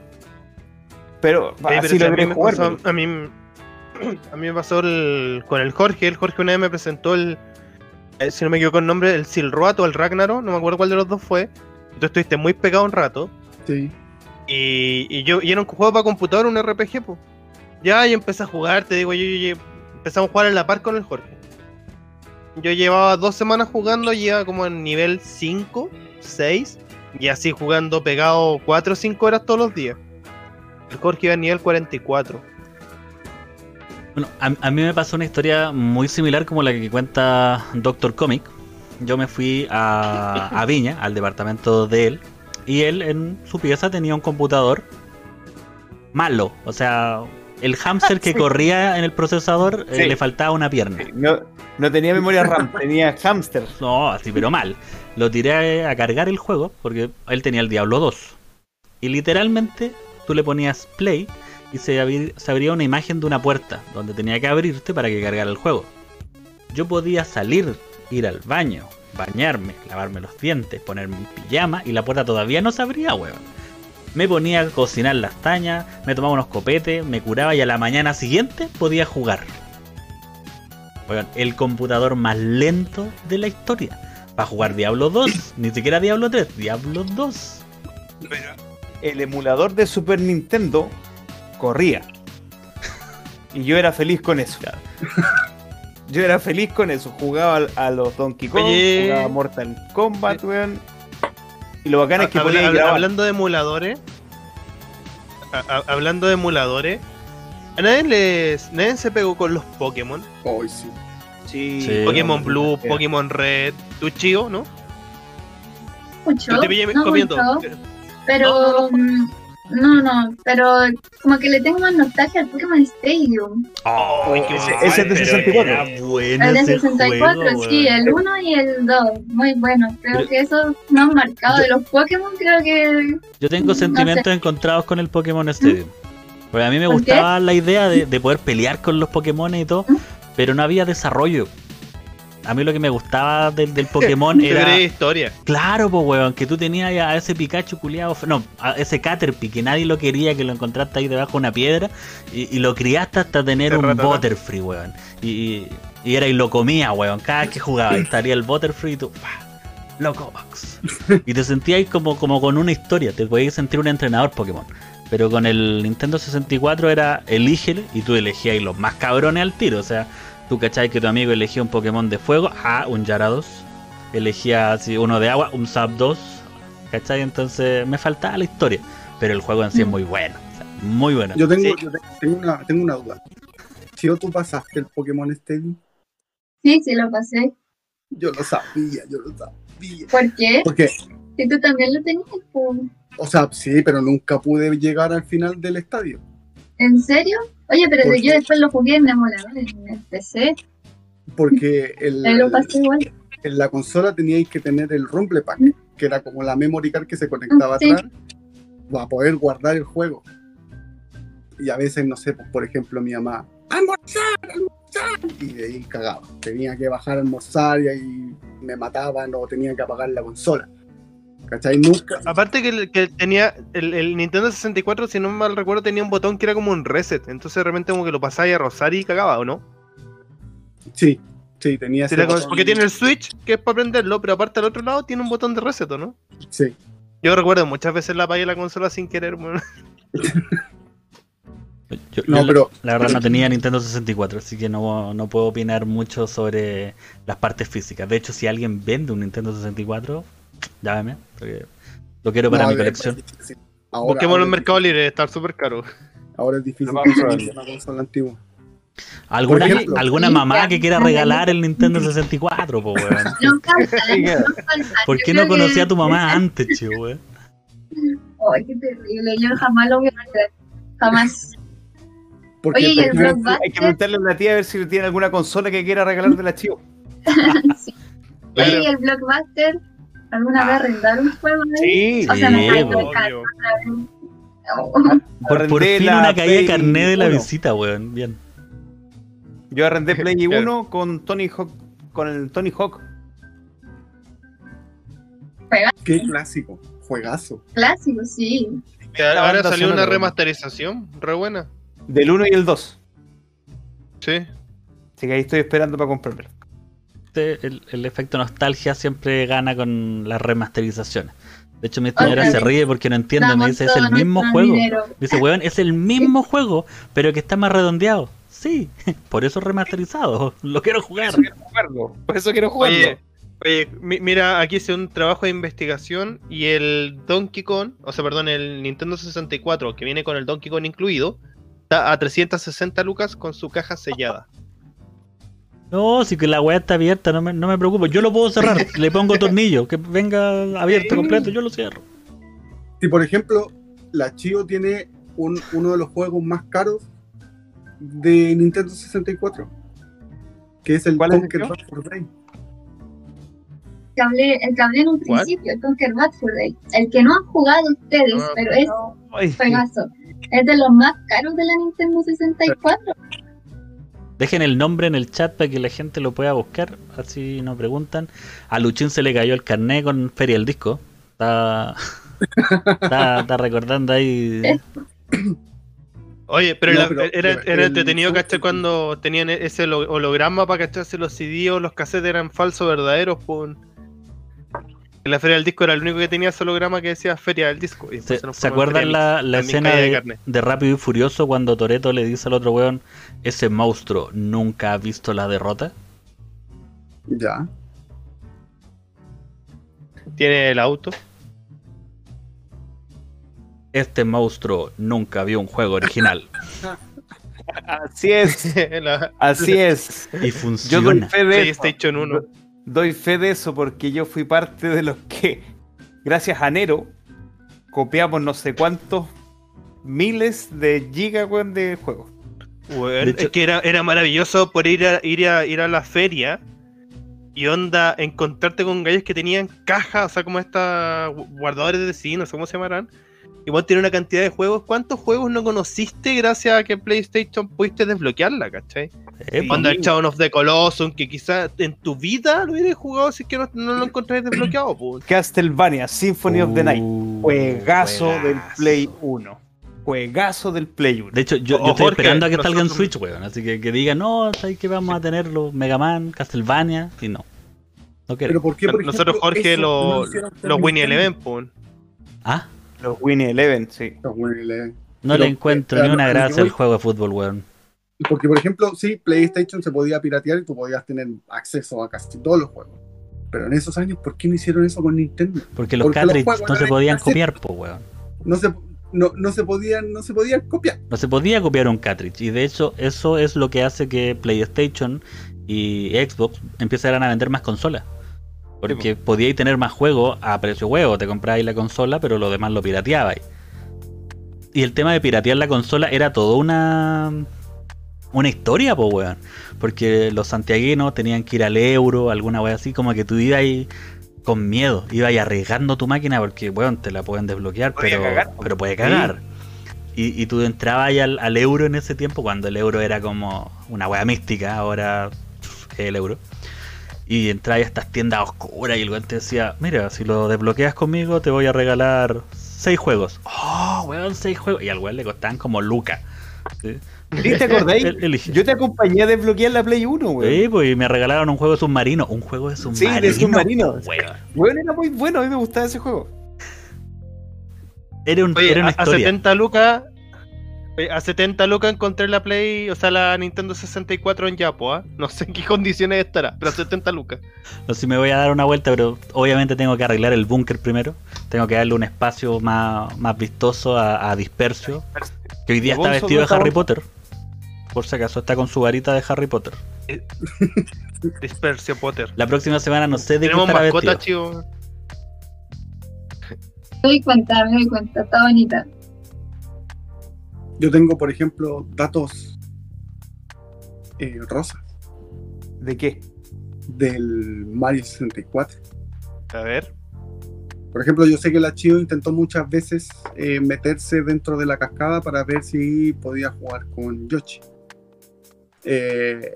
Pero Oye, pero así si a, mí logré me jugar. pasó, a, mí, a mí me pasó el- con el Jorge. El Jorge una vez me presentó el. eh, Si no me equivoco el nombre, el Silroat o el Ragnarok. No me acuerdo cuál de los dos fue. Tú estuviste muy pegado un rato. Sí. Y, y yo y era un juego para computador, un RPG, pues. Ya, yo empecé a jugar, te digo, yo, yo- yo- empezamos a jugar en la par con el Jorge. Yo llevaba dos semanas jugando, ya como en nivel 5, 6, y así jugando pegado 4 o 5 horas todos los días. Jorge iba a nivel 44. Bueno, a, a mí me pasó una historia muy similar como la que cuenta Doctor Comic. Yo me fui a, a Viña, al departamento de él, y él en su pieza tenía un computador malo. O sea, el hámster que Sí. corría en el procesador eh, le faltaba una pierna. No, no tenía memoria RAM, tenía hamster. No, así, pero mal. Lo tiré a cargar el juego porque él tenía el Diablo 2. Y literalmente tú le ponías play y se, abría una imagen de una puerta donde tenía que abrirte para que cargara el juego. Yo podía salir, ir al baño, bañarme, lavarme los dientes, ponerme un pijama y la puerta todavía no se abría, weón. Me ponía a cocinar las tañas, me tomaba unos copetes, me curaba y a la mañana siguiente podía jugar. Weón, el computador más lento de la historia. Para jugar Diablo 2, ni siquiera Diablo 3, Diablo 2. El emulador de Super Nintendo corría. Y yo era feliz con eso. Yo era feliz con eso. Jugaba al- a los Donkey Kong, Oye. jugaba Mortal Kombat, weón. Y lo bacán es que Habla- podía hablando de emuladores. a- a- hablando de emuladores. ¿A nadie, les, nadie se pegó con los Pokémon? Hoy sí. Sí, Sí. Pokémon no, Blue, no, Pokémon Red. ¿Tú, Chío, no? Mucho, Yo te pillé no comiendo. mucho, pero No, no, no. mm, no, no, pero como que le tengo más nostalgia al Pokémon Stadium. Oh, qué ese- ese es de pero 64. Era bueno El de ese 64, juego, sí, el 1 y el 2, muy bueno. Creo Pero- que eso no han marcado Yo- de los Pokémon, creo que Yo tengo No sentimientos encontrados con el Pokémon Stadium. Porque a mí me ¿Por gustaba la idea de, de poder pelear con los Pokémon y todo, ¿Mm? pero no había desarrollo. A mí lo que me gustaba del, del Pokémon Era historia. Claro, pues, weón, que tú tenías a ese Pikachu culiado, no, a ese Caterpie, que nadie lo quería, que lo encontraste ahí debajo de una piedra, y, y lo criaste hasta tener un ratata. Butterfree, weón. Y, y, y era y lo comía, weón. Cada vez que jugaba, estaría el Butterfree y tú, ¡pah! Locomox. Y te sentías como, como con una historia, te podías sentir un entrenador Pokémon. Pero con el Nintendo 64 era elígele y tú elegías los más cabrones al tiro. O sea, tú cachai que tu amigo elegía un Pokémon de fuego, ah, un Yarados. Elegía así, uno de agua, un Zapdos. ¿Cachai? Entonces me faltaba la historia. Pero el juego en sí es muy bueno. o sea, muy bueno. Yo tengo, Sí. yo te- tengo, una, tengo una duda. Si tú pasaste el Pokémon Stadium, Sí, sí, lo pasé. yo lo sabía, yo lo sabía. ¿Por qué? Porque, Si tú también lo tenías, pues. o sea, sí, pero nunca pude llegar al final del estadio. ¿En serio? Oye, pero ¿Por yo después lo jugué en emulador, en el PC. Porque el, igual. en la consola teníais que tener el Rumble Pack, Mm. que era como la memory card que se conectaba Sí. atrás para poder guardar el juego. Y a veces, no sé, pues, por ejemplo, mi mamá, ¡almorzar! ¡almorzar! Y de ahí cagaba. Tenía que bajar a almorzar y ahí me mataban o tenía que apagar la consola. ¿Cachai? Nunca. Aparte que, el- que tenía el, el Nintendo 64, si no mal recuerdo, tenía un botón que era como un reset. Entonces de repente como que lo pasaba a rozar y cagaba, ¿o no? Sí, sí, tenía ese la- botón. porque tiene el Switch, que es para prenderlo, pero aparte al otro lado tiene un botón de reset, ¿o no? Sí. Yo recuerdo muchas veces la apagué la consola sin querer, bueno. Yo- No, yo pero La verdad no tenía Nintendo 64, así que no, no puedo opinar mucho sobre las partes físicas. De hecho, si alguien vende un Nintendo 64, llámeme, porque lo quiero para no, mi colección. Ahora- Busquémoslo ahora en Mercado Libre, debe estar súper caro. Ahora es difícil una consola antigua. ¿Alguna, ejemplo. alguna mamá que quiera regalar el Nintendo 64, po, weón? No falta, no falta. ¿Por qué no creo que- conocí a tu mamá antes, chico, weón? Ay, qué terrible. Yo jamás lo voy a hacer. Jamás. Porque Oye, y el Blockbuster. Hay que preguntarle a la tía a ver si tiene alguna consola que quiera regalar del archivo. Sí. Oye, y el Blockbuster. ¿Alguna vez arrendaron un juego ahí? Sí, O sea, me de. Oh, Por, por fin la una caída de carnet de la visita, weón. Bien. Yo arrendé Play Claro. 1 con Tony Hawk, con el Tony Hawk. Qué clásico, juegazo. Clásico, sí. Ahora salió una remasterización, re buena. Del 1 y el 2. Sí. Así que ahí estoy esperando para comprármelo. Este, El, el efecto nostalgia siempre gana con las remasterizaciones. De hecho, mi señora se ríe porque no entiende. Me dice, es el mismo juego. dinero. Dice, weón, es el mismo juego, pero que está más redondeado. Sí, por eso remasterizado. Lo quiero jugar. jugarlo. Por eso quiero jugarlo. Oye, oye, mi- mira, aquí hice un trabajo de investigación y el Donkey Kong, o sea, perdón, el Nintendo 64, que viene con el Donkey Kong incluido, está a 360 lucas con su caja sellada. No, si que la weá está abierta, no me, no me preocupo. Yo lo puedo cerrar. Le pongo tornillo, que venga abierto completo, yo lo cierro. Si por ejemplo, la Chio tiene un- uno de los juegos más caros de Nintendo 64, que es el ¿Cuál es el Conquer Chio? Bad Fur Day. Que hablé, el que hablé en un ¿Cuál? principio, el Conquer Bad Fur Day. El que no han jugado ustedes, Ah, pero es Ay, juegazo. Es de los más caros de la Nintendo 64. Dejen el nombre en el chat para que la gente lo pueda buscar. Así nos preguntan. A Luchín se le cayó el carnet con Feria del Disco. Está, está, está recordando ahí. Oye, pero, No, la- pero- era, era el- entretenido, ¿cachai? Cuando tenían ese holo- holograma para cacharse los CD o los cassettes eran falsos verdaderos, pues. En la feria del disco era el único que tenía ese holograma que decía feria del disco. y ¿Se, a acuerdan la, la escena de de, Rápido y Furioso cuando Toreto le dice al otro weón: Ese monstruo nunca ha visto la derrota? Ya. Tiene el auto. Este monstruo nunca vio un juego original. Así es, así es. Y Yo doy funciona. fe de eso. PlayStation 1. Doy fe de eso porque yo fui parte de los que, gracias a Nero, copiamos no sé cuántos miles de gigas de juegos. De hecho- es que era, era maravilloso por ir a, ir, a, ir a la feria y onda encontrarte con gallos que tenían cajas, o sea, como estas gu- guardadores de sí, no sé cómo se llamarán, igual tiene una cantidad de juegos. ¿Cuántos juegos no conociste gracias a que PlayStation pudiste desbloquearla, cachai? Cuando el Shadow of the Colossus, que quizás en tu vida lo hubieras jugado si es que no, no lo encontrás desbloqueado, pues. Castlevania Symphony of the Night. Uh, Juegazo del. Play 1. Juegazo del Play 1. De hecho, yo, yo estoy esperando a que salga en Switch, weón. Así que que diga, no, ¿sabes que vamos a tener los Mega Man, Castlevania? Y no. No Pero quiero. ¿por qué, por Nosotros, ejemplo, Jorge, no lo- los Winnie? Eleven, pues. Ah, Los Winnie Eleven, sí. Los Winnie Eleven. no Pero, le encuentro eh, ni una gracia al juego de fútbol, weón. Porque, por ejemplo, sí, PlayStation se podía piratear y tú podías tener acceso a casi todos los juegos. Pero en esos años, ¿por qué no hicieron eso con Nintendo? Porque los cartridges no se podían cassette. copiar, po, weón. No se, no, no se podían, no se podían copiar. No se podía copiar un cartridge. Y de hecho, eso es lo que hace que PlayStation y Xbox empiezan a vender más consolas. Porque podíais tener más juegos a precio huevo. Te comprabais la consola, pero lo demás lo pirateabais. Y el tema de piratear la consola era todo una. Una historia, po, weón. Porque los santiaguinos tenían que ir al euro, alguna wea así, como que tú ibas ahí con miedo, ibas arriesgando tu máquina porque, weón, te la pueden desbloquear, pero, cagar, pero puede cagar. Y, y tú entrabas ahí al, al euro en ese tiempo, cuando el euro era como una wea mística, ahora es el euro. Y entrabas a estas tiendas oscuras y el weón te decía, mira, si lo desbloqueas conmigo te voy a regalar seis juegos. Oh, weón, seis juegos. Y al weón le costaban como lucas. ¿sí? ¿Sí ¿Te acordáis? Yo te acompañé a desbloquear la Play 1, Sí, weón. pues y me regalaron un juego de submarino. Un juego de Sí, submarino. de submarino. weón. Weón, era muy bueno, a mí me gustaba ese juego. Era, un, Oye, era a, una a historia. 70 lucas. Oye, A 70 lucas encontré la Play, o sea, la Nintendo 64 en Yapo, ¿ah? No sé en qué condiciones estará, pero a 70 lucas. No sé si me voy a dar una vuelta, pero obviamente tengo que arreglar el búnker primero. Tengo que darle un espacio más, más vistoso a, a Dispersio, que hoy día está vestido de ¿dónde Harry Potter. Por si acaso está con su varita de Harry Potter. Dispersio Potter. La próxima semana no sé de qué estará mascota, vestido. chivo. Me doy cuenta, me doy cuenta, está bonita. Yo tengo, por ejemplo, datos eh, rosas ¿De qué? del Mario 64. A ver. Por ejemplo, yo sé que la Chio intentó muchas veces eh, meterse dentro de la cascada para ver si podía jugar con Yoshi. Eh,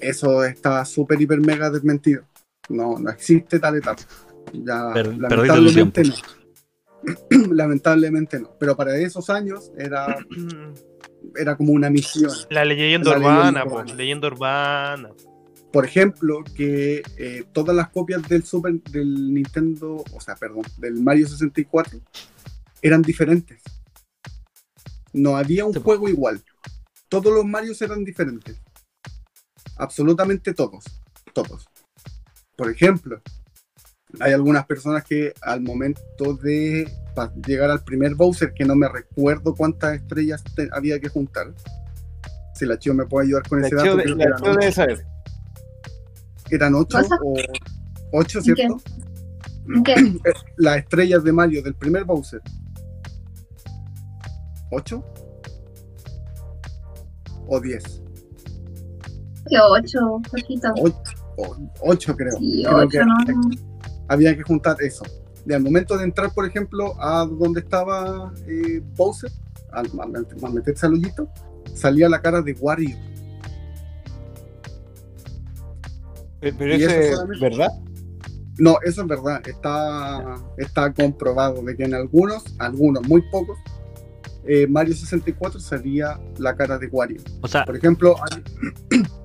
eso está súper, hiper, mega desmentido. No, no existe tal etapa. Ya, Per- lamentablemente no. lamentablemente no. Pero para esos años era, era como una misión. La leyenda La urbana, leyenda pues. Leyenda urbana. Por ejemplo, que eh, todas las copias del Super del Nintendo, o sea, perdón, del Mario 64 eran diferentes. No había un Sí, po. juego igual. Todos los Marios eran diferentes. Absolutamente todos. Todos. Por ejemplo, hay algunas personas que al momento de llegar al primer Bowser, que no me recuerdo cuántas estrellas te- había que juntar. Si la Chio me puede ayudar con La ese dato, de- creo que la eran ocho debe saber. eran ocho o ocho, ¿En ¿cierto? ¿Qué? Las estrellas de Mario del primer Bowser. ¿Ocho? ¿O diez? Que ocho, poquito. Ocho creo. Sí, Creo ocho, que no. Había que juntar eso. Y al momento de entrar, por ejemplo, a donde estaba eh, Bowser, al, al- al meterse al hoyito, salía la cara de Wario. Pe- Pero Y eso eso es verdad. No, eso es verdad. Está, está comprobado de que en algunos, algunos, muy pocos, eh, Mario 64 salía la cara de Wario. O sea, Por ejemplo, hay,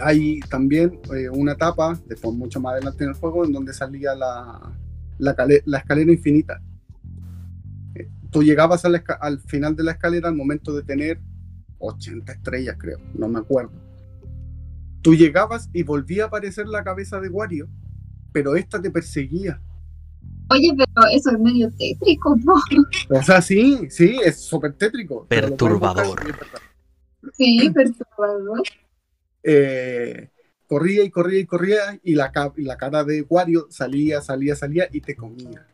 hay también eh, una etapa, después mucho más adelante en el juego, en donde salía la, la, cale- la escalera infinita. Eh, Tú llegabas a la esca- al final de la escalera al momento de tener 80 estrellas, creo, no me acuerdo. Tú llegabas y volvía a aparecer la cabeza de Wario, pero esta te perseguía. Oye, pero eso es medio tétrico, po. O sea, sí, sí, es súper tétrico. buscar, Perturbador. Sí, perturbador. Eh, corría y corría y corría y la, cara de Wario salía, salía, salía y te comía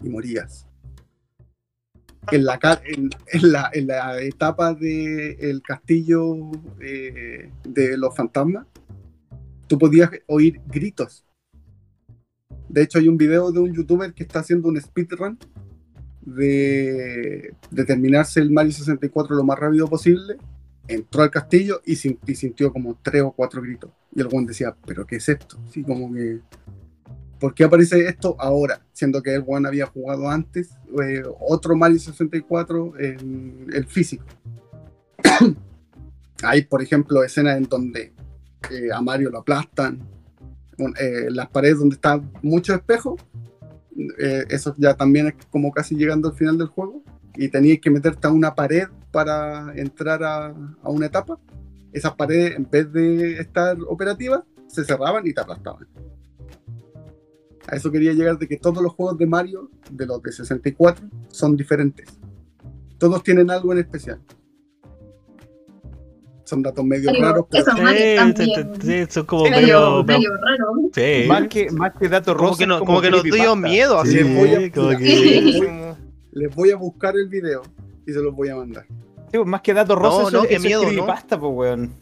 y morías. En la etapa del castillo eh, de los fantasmas, tú podías oír gritos. De hecho, hay un video de un youtuber que está haciendo un speedrun de, de terminarse el Mario 64 lo más rápido posible, entró al castillo y, sin- y sintió como tres o cuatro gritos. Y el buen decía, ¿pero qué es esto? Así como que, ¿por qué aparece esto ahora? Siendo que el buen había jugado antes eh, otro Mario 64 en el físico. Hay, por ejemplo, escenas en donde eh, a Mario lo aplastan, eh, las paredes donde están muchos espejos, eh, eso ya también es como casi llegando al final del juego, y tenías que meterte a una pared para entrar a, a una etapa. Esas paredes, en vez de estar operativas, se cerraban y te aplastaban. A eso quería llegar de que todos los juegos de Mario, de los de 64, son diferentes. Todos tienen algo en especial. Son datos medio Pero raros, pero Sí, sí, son como medio, medio. medio raro. Sí. Más que, más que datos Como rosas. que, no- como que nos dio miedo así. Como que- les voy a buscar el video y se los voy a mandar. Sí, pues, más que datos rosas, No, eso, no, qué eso miedo, es ¿no? creepypasta, pues, weón.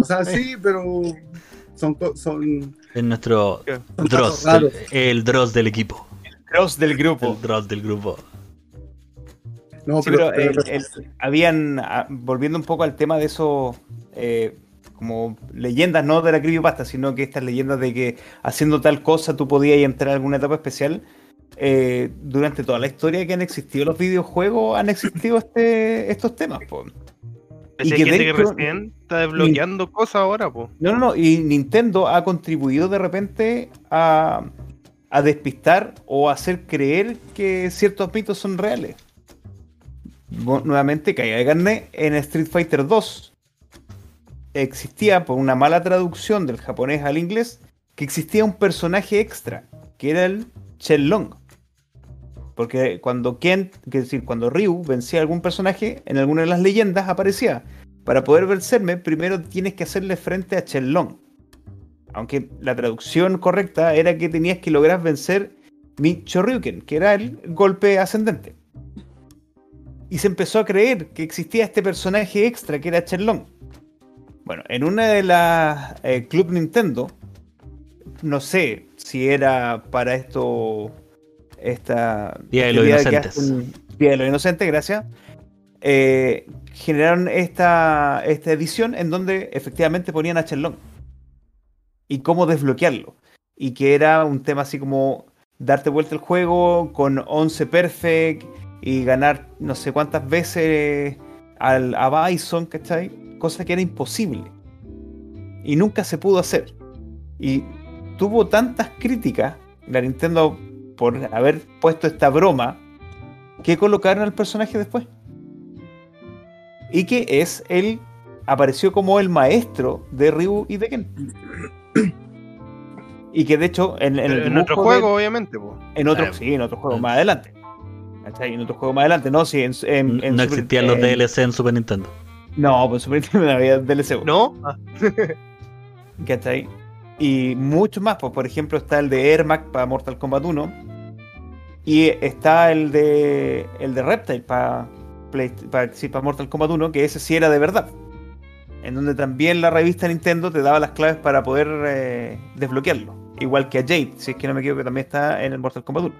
O sea, sí, pero son, son, Es nuestro son Dross, el, el Dross del equipo. Cross del grupo. El Dross del grupo. No, Sí, pero, pero, pero- el- el- habían, ah, volviendo un poco al tema de eso, eh, como leyendas, no de la creepypasta, sino que estas leyendas de que haciendo tal cosa tú podías entrar a alguna etapa especial. Eh, durante toda la historia que han existido los videojuegos, han existido este, estos temas. po. Hay Y que gente que recién está desbloqueando cosas ahora. No, no, no, y Nintendo ha contribuido de repente a, a despistar o hacer creer que ciertos mitos son reales. Nuevamente, caiga de carne, en Street Fighter 2 existía, por una mala traducción del japonés al inglés, que existía un personaje extra, que era el Shenlong. Porque cuando Ken, es decir, cuando Ryu vencía a algún personaje, en alguna de las leyendas aparecía. Para poder vencerme, primero tienes que hacerle frente a Shenlong. Aunque la traducción correcta era que tenías que lograr vencer mi Choryuken, que era el golpe ascendente. Y se empezó a creer que existía este personaje extra que era Shenlong. Bueno, en una de las eh, Club Nintendo, no sé si era para esto esta Día de los que Inocentes. Día de los Inocentes, gracias. Eh, generaron esta, esta edición en donde efectivamente ponían a Shenlong y cómo desbloquearlo. Y que era un tema así como darte vuelta el juego con 11 perfect y ganar no sé cuántas veces al, a Bison, ¿cachai? Cosa que era imposible. Y nunca se pudo hacer. Y tuvo tantas críticas la Nintendo por haber puesto esta broma que colocaron al personaje después. Y que es el. apareció como el maestro de Ryu y de Ken. Y que de hecho en, en el En otro de- juego, obviamente, en otro, Claro. sí, en otro juego más adelante. ¿Cachai? En otro juego más adelante, no, sí, en, en- en no Super- existían los DLC en Super Nintendo. No, pues Super Nintendo no había DLC. ¿No? Ah, ¿Cachai? Y muchos más, pues por ejemplo está el de Ermac para Mortal Kombat 1 y está el de el de Reptile para para, sí, para Mortal Kombat 1, que ese sí era de verdad. En donde también la revista Nintendo te daba las claves para poder eh, desbloquearlo. Igual que a Jade, si es que no me equivoco, que también está en el Mortal Kombat 1.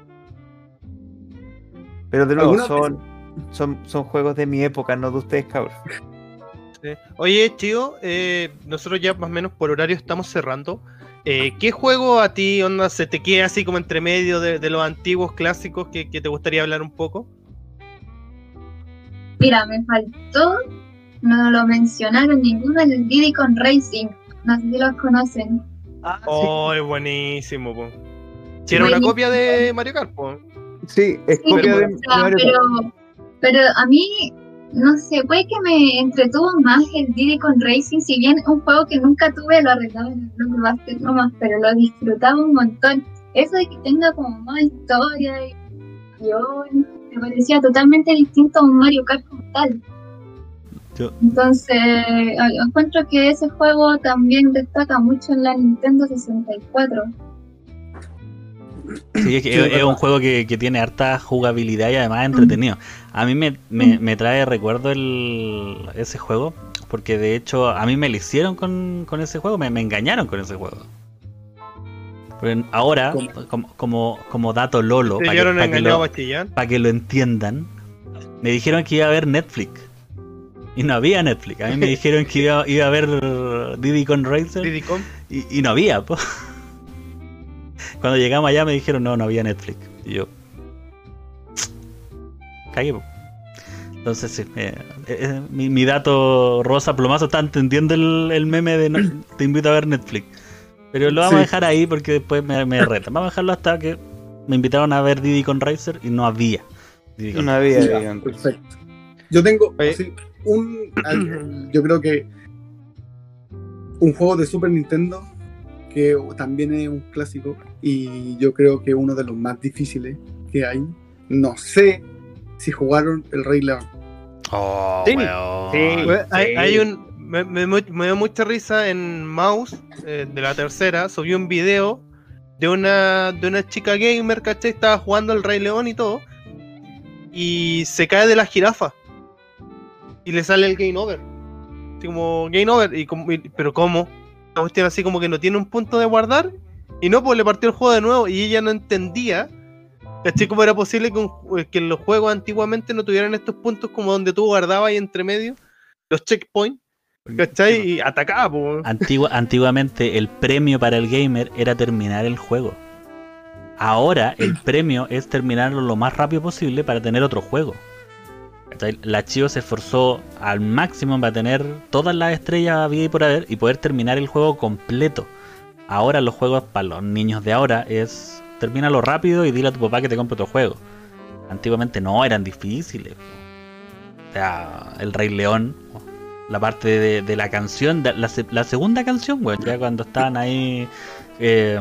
Pero de nuevo, ¿Alguna son, son, son juegos de mi época, no de ustedes, cabros. sí. Oye, tío, eh, nosotros ya más o menos por horario estamos cerrando. Eh, ¿Qué juego a ti, onda, se te queda así como entre medio de, de los antiguos clásicos que, que te gustaría hablar un poco? Mira, me faltó, no lo mencionaron ninguno, el Diddy con Racing. No sé si los conocen. Oh, es buenísimo, po. Si era una copia de Mario Kart, po. Sí, es Sí, copia o de, sea, de Mario Kart. pero, pero a mí, no sé, puede que me entretuvo más el Diddy con Racing, si bien es un juego que nunca tuve, lo arreglaba en el Blockbuster nomás, pero lo disfrutaba un montón. Eso de que tenga como más historia y guion, me parecía totalmente distinto a un Mario Kart como tal. Yo- Entonces, encuentro que ese juego también destaca mucho en la Nintendo 64. Sí, es, que Sí, es- un juego que, que tiene harta jugabilidad y además entretenido. A mí me, me, me trae recuerdo el, ese juego, porque de hecho a mí me lo hicieron con, con ese juego, me, me engañaron con ese juego. Pero ahora, como, como, como dato Lolo, ¿Te para que, lo, a Chillán? pa' que lo entiendan, me dijeron que iba a haber Netflix. Y no había Netflix. A mí me dijeron que iba, iba a haber Diddy con Razer. Diddy Kong. Y, y no había, po. Cuando llegamos allá me dijeron no, no había Netflix. Y yo. Cagué. Entonces sí, eh, eh, mi, mi dato rosa plomazo está entendiendo el, el meme de no- te invito a ver Netflix. Pero lo vamos a Sí. dejar ahí porque después me, me retan. Vamos a dejarlo hasta que me invitaron a ver Diddy con Razer y no había. Diddy con vida, Ya, digamos. perfecto. Yo tengo así, un. Yo creo que. Un juego de Super Nintendo que también es un clásico y yo creo que uno de los más difíciles que hay. No sé si jugaron el Rey León. Oh, Sí, weón. sí. Hay, Sí. hay un. Me, me- me dio mucha risa en Mouse, eh, de la tercera, subió un video de una, de una chica gamer, ¿cachai? Estaba jugando el Rey León y todo. Y se cae de la jirafa. Y le sale el game over. Así como game over. Y como, y- pero ¿cómo? La cuestión así como que no tiene un punto de guardar. Y no, pues le partió el juego de nuevo. Y ella no entendía. ¿Cachai? ¿Cómo era posible que, un- que los juegos antiguamente no tuvieran estos puntos como donde tú guardabas ahí entre medio? Los checkpoints. ¿Cachai? Y atacaba, pues. Antigua- antiguamente el premio para el gamer era terminar el juego. Ahora el premio es terminarlo lo más rápido posible para tener otro juego. La Chio se esforzó al máximo para tener todas las estrellas a vida y por haber y poder terminar el juego completo. Ahora los juegos para los niños de ahora es termínalo rápido y dile a tu papá que te compre otro juego. Antiguamente no, eran difíciles. O sea, el Rey León, la parte de, de la canción, de- la, se- la segunda canción, weón, ya cuando estaban ahí. eh,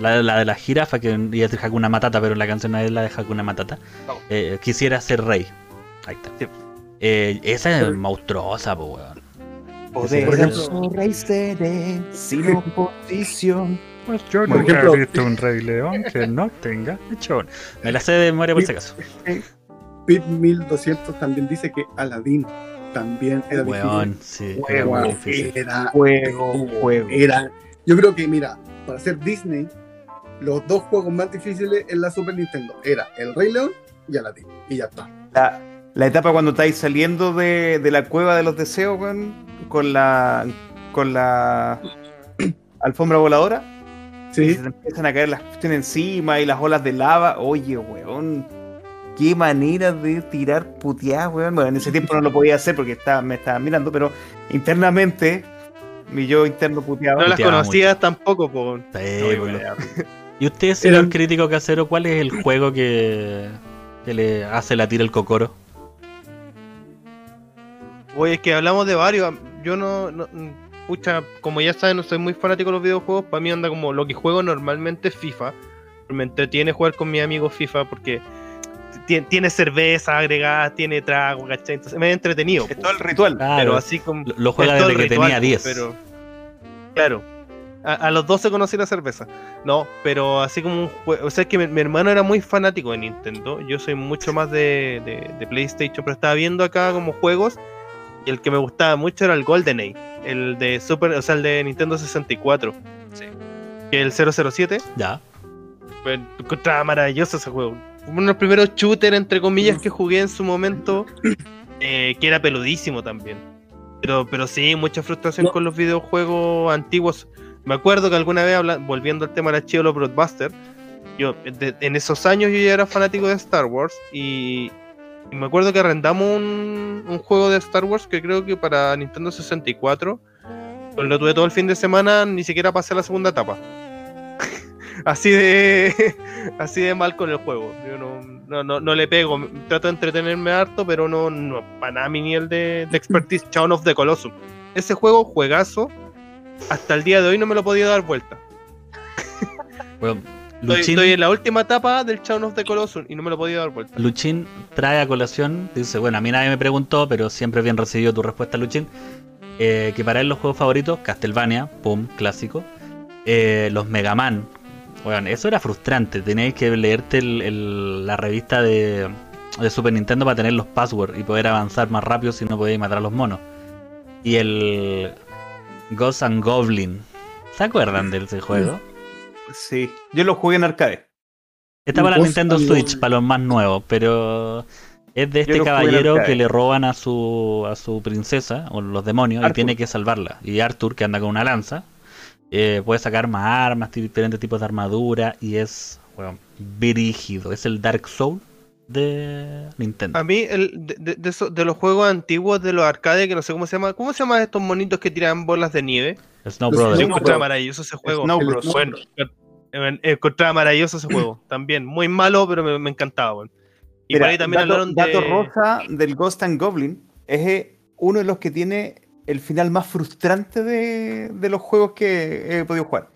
la, la de la jirafa, que iba a decir Hakuna Matata, pero la canción no es la de Hakuna Matata. Eh, quisiera ser rey. Ahí está. Sí. Eh, esa es monstruosa, po, weón. Poder Por ejemplo- rey seré sin oposición. Pues yo Por nunca he ejemplo- visto un rey león que no tenga mechón. Me la sé de memoria por si acaso. Pip 1200 también dice que Aladdin también era Weón, sí. difícil. era muy Weón, difícil. era, Juego, juego. era. Yo creo que, mira, para ser Disney, los dos juegos más difíciles en la Super Nintendo era El Rey León y Aladdin. Y ya está. La, la etapa cuando estáis saliendo de, de la cueva de los deseos, weón, con la con la alfombra voladora, y Sí, se te empiezan a caer las cuestiones encima y las olas de lava. Oye, weón, qué manera de tirar puteadas, weón. Bueno, en ese tiempo no lo podía hacer porque estaba, me estaban mirando, pero internamente, mi yo interno puteaba. No las Puteaba conocías tampoco, pues. Sí, weón. ¿Y usted, señor Eran- crítico casero, cuál es el juego que, que le hace latir el cocoro? Oye, es que hablamos de varios. Yo no, no- mm, Pucha, como ya saben, no soy muy fanático de los videojuegos. Para mí anda como lo que juego normalmente es FIFA. Me entretiene jugar con mis amigos FIFA porque ti- tiene cerveza agregada, tiene trago, ¿cachai? Entonces me he entretenido. Es todo el ritual. Claro, pero así como. lo, juega desde el que ritual, tenía po, 10. Pero, claro. A, a los 12 conocí la cerveza. No, pero así como un juego. O sea, es que mi, mi hermano era muy fanático de Nintendo. Yo soy mucho más de, de- de PlayStation, pero estaba viendo acá como juegos. Y el que me gustaba mucho era el GoldenEye. El de Super, o sea, el de Nintendo 64. Sí. Que el 007. Ya. Pues, encontraba maravilloso ese juego. Fue uno de los primeros shooters, entre comillas, que jugué en su momento. eh, que era peludísimo también. Pero, pero sí, mucha frustración No. con los videojuegos antiguos. Me acuerdo que alguna vez, habla- volviendo al tema de la chido los Blockbuster, yo de- en esos años yo ya era fanático de Star Wars y, y me acuerdo que arrendamos un, un juego de Star Wars que creo que para Nintendo 64 pues lo tuve todo el fin de semana, ni siquiera pasé la segunda etapa. así de así de mal con el juego. Yo no, no, no, no le pego, trato de entretenerme harto, pero no, no para nada mi nivel de, de expertise. Shaun of the Colossus. Ese juego, juegazo, hasta el día de hoy no me lo he podido dar vuelta. Bueno, Luchín, estoy en la última etapa del Shaun of the Colossus y no me lo podido dar vuelta. Luchín trae a colación, dice, bueno, a mí nadie me preguntó, pero siempre bien recibido tu respuesta, Luchín, eh, que para él los juegos favoritos, Castlevania, pum, clásico, eh, los Mega Man, bueno, eso era frustrante, teníais que leerte el- el- la revista de, de Super Nintendo para tener los passwords y poder avanzar más rápido si no podíais matar a los monos. Y el Ghost and Goblin, ¿se acuerdan de ese juego? Sí, yo lo jugué en arcade. Está para la Nintendo Switch, para los más nuevos, pero es de este caballero que le roban a su a su princesa, o los demonios, y tiene que salvarla. Y Arthur, que anda con una lanza, eh, puede sacar más armas, tiene diferentes tipos de armadura, y es, bueno, brígido. Es el Dark Soul de Nintendo. A mí, el, de, de- de eso- de los juegos antiguos de los arcades, que no sé cómo se llama, ¿cómo se llaman estos monitos que tiran bolas de nieve? Snow Brothers. Yo maravilloso ese juego. Snow Bros. Bueno, encontraba maravilloso ese juego. También, muy malo, pero me, me encantaba. Y Mira, por ahí también dato, hablaron de. dato rosa del Ghost and Goblin es eh, uno de los que tiene el final más frustrante de, de los juegos que he podido jugar.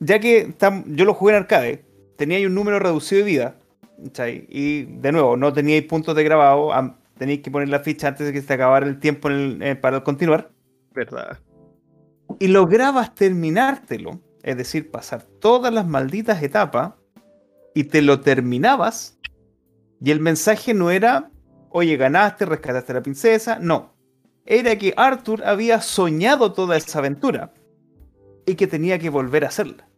Ya que tam- yo lo jugué en arcade, tenía ahí un número reducido de vida, ¿cachai? y de nuevo, no teníais puntos de grabado, teníais que poner la ficha antes de que se acabara el tiempo en el- eh, para continuar. Verdad. y lograbas terminártelo, es decir, pasar todas las malditas etapas y te lo terminabas y el mensaje no era, oye, ganaste, rescataste a la princesa, no. Era que Arthur había soñado toda esa aventura y que tenía que volver a hacerla.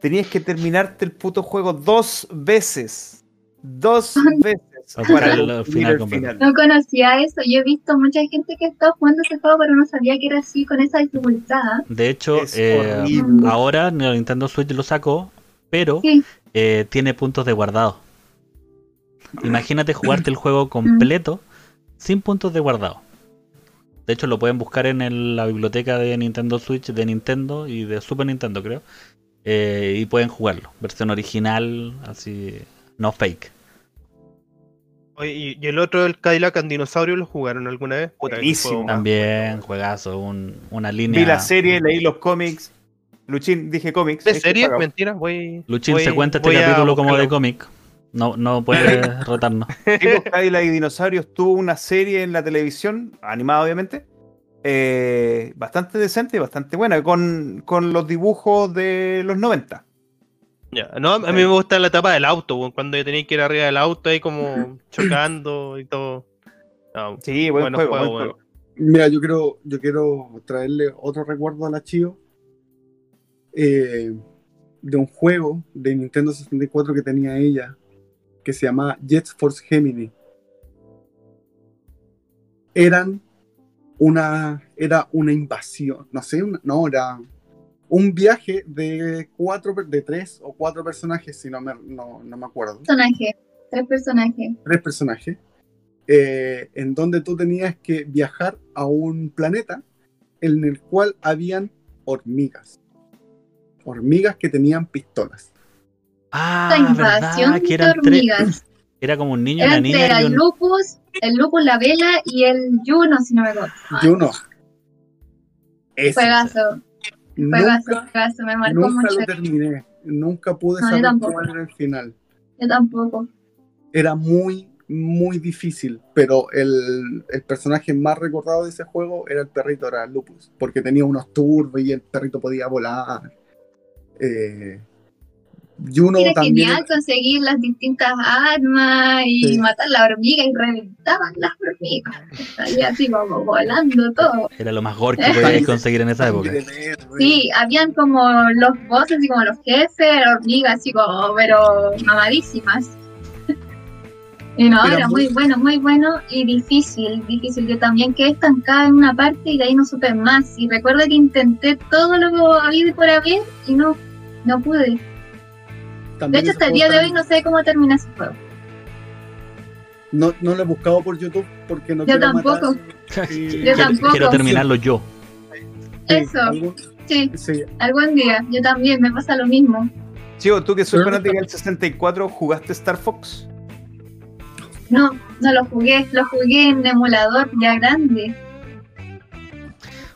Tenías que terminarte el puto juego dos veces. Dos veces. Para el cumplir final el completo. final. No conocía eso. Yo he visto mucha gente que está jugando ese juego, pero no sabía que era así, con esa dificultad. De hecho, eh, ahora Nintendo Switch lo sacó, pero Sí. eh, tiene puntos de guardado. Imagínate jugarte el juego completo sin puntos de guardado. De hecho, lo pueden buscar en el- la biblioteca de Nintendo Switch de Nintendo y de Super Nintendo, creo. eh, y pueden jugarlo. Versión original, así, no fake. Oye, y, y el otro, el Cadillac and Dinosaurio, ¿lo jugaron alguna vez? Puta, Buenísimo. También, juegazo, un- una línea. Vi la serie, leí los cómics. Luchín, dije cómics. ¿De serie? Mentira, voy. Luchín voy- se cuenta este capítulo como de cómic. No, no puede rotarnos. Pues, Cadillac y Dinosaurios tuvo una serie en la televisión, animada obviamente, eh, bastante decente y bastante buena, con, con los dibujos de los 90. Ya, No, a mí me gusta la etapa del auto, cuando yo tenía que ir arriba del auto ahí como chocando y todo. No, Sí, buen Bueno, juego, juego, buen juego. Mira, yo quiero, yo quiero traerle otro recuerdo a la Chio eh, de un juego de Nintendo 64 que tenía ella, que se llamaba Jet Force Gemini. Eran una, era una invasión, no sé, una- no, era un viaje de cuatro, de tres o cuatro personajes, si no me, no, no me acuerdo Personajes, tres personajes. tres personajes, eh, en donde tú tenías que viajar a un planeta en el cual habían hormigas. Hormigas que tenían pistolas. Ah, Esta invasión verdad, que de eran tres. hormigas. Era como un niño, Era una niña y el un. lupus, el lupus, la vela y el Juno, si no me equivoco. Yo no. Ese. Juegazo, juegazo, Nunca, juegazo, me marcó nunca mucho. lo terminé. Nunca pude No, saber cuál era el final. Yo tampoco. Era muy, muy difícil. Pero el, el personaje más recordado de ese juego era el perrito, era Lupus. Porque tenía unos turbos y el perrito podía volar. Eh, Juno Era también. genial conseguir las distintas armas y Sí. matar la hormiga y reventaban las hormigas. Salía así como volando todo. Era lo más gore que podíais conseguir en esa época. Sí, habían como los bosses, así como los jefes, hormigas, así como, pero mamadísimas. Y no, Era era muy- muy bueno, muy bueno y difícil, difícil. Yo también quedé estancada en una parte y de ahí no supe más. Y recuerdo que intenté todo lo que había y por haber y no, no pude. De hecho, hasta el día de hoy no sé cómo termina ese juego. No, no lo he buscado por YouTube porque no Yo quiero tampoco. matar. Sí, Yo Quiero, tampoco. quiero terminarlo yo. sí, Eso. algún- Sí, sí, algún día. Yo también, me pasa lo mismo. Chivo, tú que soy fanática del 64, ¿jugaste Star Fox? No, no lo jugué, lo jugué en emulador ya grande.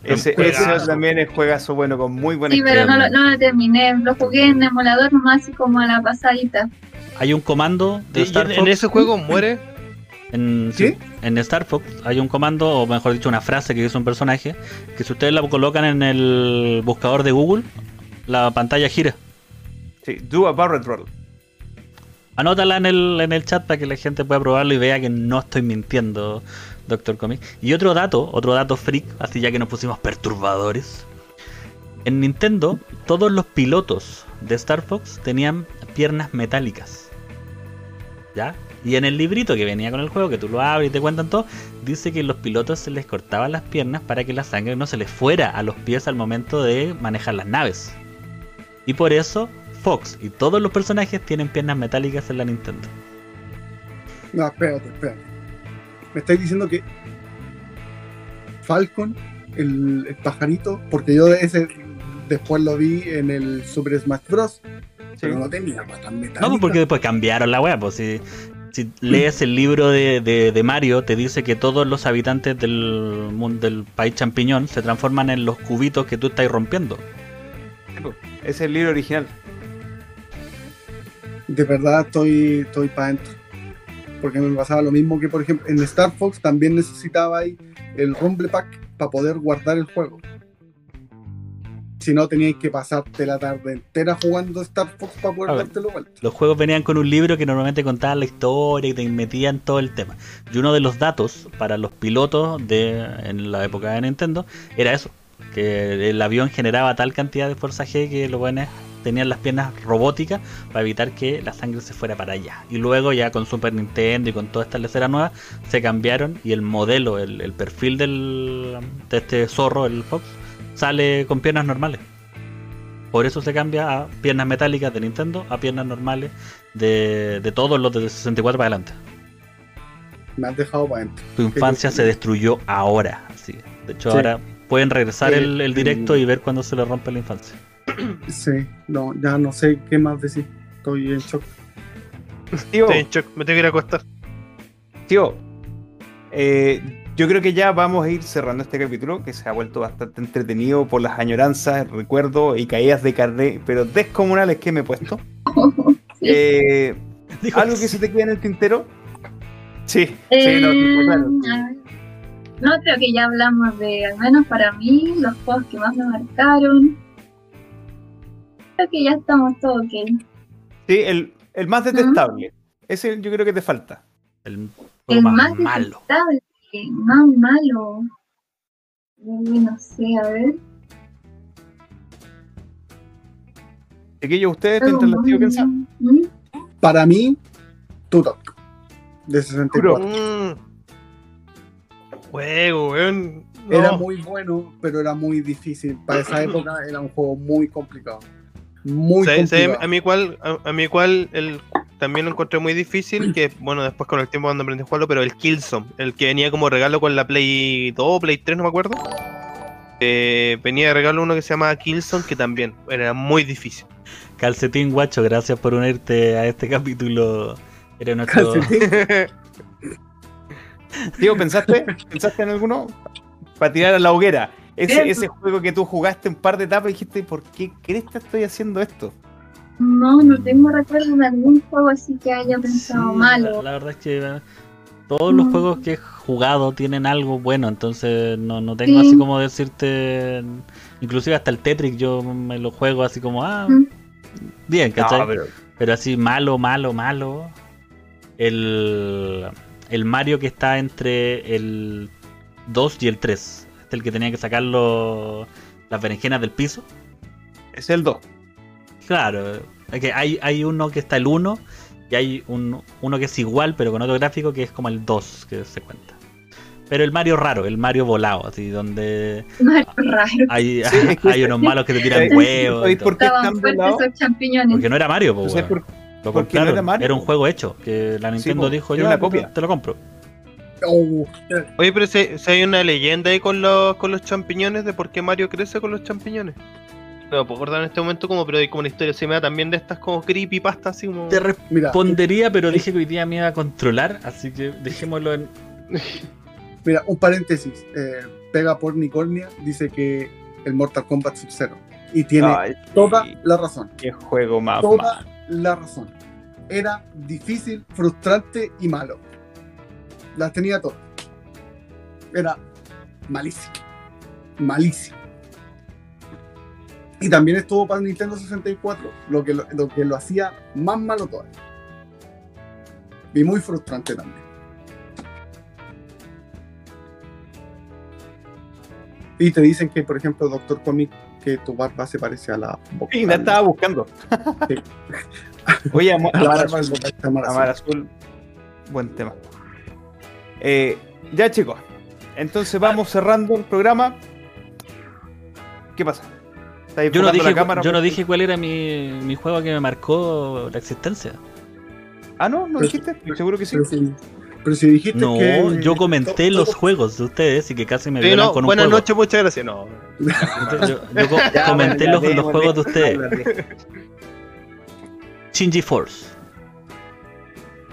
Ese, ese también es juegazo bueno, con muy buena Sí, pero no lo, no lo terminé. Lo jugué en emulador nomás así como a la pasadita. Hay un comando de Star en, Fox. en ese juego muere. En, ¿Sí? en Star Fox hay un comando, o mejor dicho, una frase que dice un personaje, que si ustedes la colocan en el buscador de Google, la pantalla gira. Sí, do a barrel roll. Anótala en el, en el chat para que la gente pueda probarlo y vea que no estoy mintiendo, Doctor Comic. Y otro dato, otro dato freak, así ya que nos pusimos perturbadores. En Nintendo, todos los pilotos de Star Fox tenían piernas metálicas. ¿Ya? Y en el librito que venía con el juego, que tú lo abres y te cuentan todo, dice que los pilotos se les cortaban las piernas para que la sangre no se les fuera a los pies al momento de manejar las naves. Y por eso Fox y todos los personajes tienen piernas metálicas en la Nintendo. No, espérate, espérate. Me estáis diciendo que Falcon, el, el pajarito, porque yo ese después lo vi en el Super Smash Bros. Pero no tenía metálicas. No, pues porque después cambiaron la wea, pues si, si lees el libro de, de- de Mario, te dice que todos los habitantes del, del país champiñón se transforman en los cubitos que tú estás rompiendo. Ese es el libro original. De verdad estoy, estoy para adentro. Porque me pasaba lo mismo que, por ejemplo, en Star Fox también necesitaba ahí el Rumble Pack para poder guardar el juego. Si no, teníais que pasarte la tarde entera jugando Star Fox para poder ver. dártelo vuelta. Los juegos venían con un libro que normalmente contaba la historia y te metían todo el tema. Y uno de los datos para los pilotos de en la época de Nintendo era eso, que el avión generaba tal cantidad de fuerza G que los buenos tenían las piernas robóticas para evitar que la sangre se fuera para allá. Y luego ya con Super Nintendo y con toda esta lecera nueva se cambiaron y el modelo, el, el perfil del, de este zorro, el Fox, sale con piernas normales. Por eso se cambia a piernas metálicas de Nintendo a piernas normales de, de todos los de 64 para adelante. Me has dejado para adentro. Tu infancia se destruyó ahora. Sí. De hecho, Sí. ahora pueden regresar Sí. el, el directo y ver cuando se le rompe la infancia. Sí, no, ya no sé qué más decir. Estoy en shock. Tío, Estoy en shock, me tengo que ir a acostar. tío, eh, yo creo que ya vamos a ir cerrando este capítulo, que se ha vuelto bastante entretenido por las añoranzas, recuerdos y caídas de carnet, pero descomunales que me he puesto. Sí. Eh, Dijo, ¿Algo que se te queda en el tintero? Sí, sí, Eh, no, claro. No, creo que ya hablamos de, al menos para mí, los juegos que más me marcaron. Creo que ya estamos todos ok. Sí, el, el más detestable. Ese yo creo que te falta. el más más malo. detestable, más malo. No sé, a ver. Chiquillos, ustedes, mientras. ¿Mm? Para mí, Turok. De 64. Mm. Juego, weón. Era muy bueno, pero era muy difícil. Para esa época era un juego muy complicado. Muy ¿Sabes- sabes complicado. a mí cuál, a, a mí cuál el, también lo encontré muy difícil, que bueno, después con el tiempo cuando aprendí a jugarlo, pero el Killzone, el que venía como regalo con la Play 2 o Play 3, no me acuerdo. Eh, venía de regalo uno que se llamaba Killzone, que también era muy difícil. Calcetín Guacho, gracias por unirte a este capítulo. Eres nuestro. Tío, ¿pensaste? ¿Pensaste en alguno? Para tirar a la hoguera. Ese, ese juego que tú jugaste un par de etapas y dijiste, ¿por qué crees que estoy haciendo esto? No, no tengo recuerdo de algún juego así que haya pensado Sí, malo. La, la verdad es que eh, todos los juegos que he jugado tienen algo bueno, entonces no, no tengo Sí. así como decirte. Inclusive hasta el Tetris yo me lo juego así como, ah, Mm. bien, ¿cachai? No, pero Pero así malo, malo, malo. El, el Mario que está entre el 2 y el 3. Este el que tenía que sacar los- las berenjenas del piso. es el 2. Claro, es que hay, hay uno que está el 1 y hay un, uno que es igual pero con otro gráfico que es como el 2 que se cuenta. Pero el Mario raro, el Mario volado, así donde raro. hay, Sí, es que- hay unos malos que te tiran huevos. y ¿Sabéis todo. por qué Estaban están volados? esos champiñones. Porque no era Mario, po, ¿Tú sabes weón. por- Lo porque no era Mario, Era un juego hecho que la Nintendo po, dijo una copia". te lo compro. Oh, Oye, pero si, si hay una leyenda ahí con los, con los champiñones de por qué Mario crece con los champiñones. No puedo acordar en este momento como, pero hay como una historia así me da también de estas como creepypasta así como. Te respondería, pero dije que hoy día me iba a controlar, así que dejémoslo en. mira, un paréntesis. Eh, Pega por Nicornia dice que el Mortal Kombat Sub-Zero. Y tiene Ay, toda sí, la razón. Qué juego más Toda la razón. Era difícil, frustrante y malo. Las tenía todas. Era malísimo. Malísimo. Y también estuvo para Nintendo 64, lo que lo, lo que lo hacía más malo todavía. Y muy frustrante también. Y te dicen que, por ejemplo, Doctor Comic, que tu barba se parece a la boca. Sí, la estaba buscando. Sí. Oye, Azul. Amar Azul, buen tema. Eh, ya chicos, entonces vamos cerrando el programa. ¿Qué pasa? ¿Estáis Yo no, dije, la cu- cámara? yo no dije cuál era mi, mi juego que me marcó la existencia. Ah, no, no dijiste. Seguro que sí. Pero si, pero si dijiste No, que. yo comenté los todo- juegos de ustedes y que casi me Sí, violan no, con un buenas juego. noches, muchas gracias. No. Entonces, Yo, yo co- Ya, comenté los, ya, los juegos de ustedes. Shinji Force.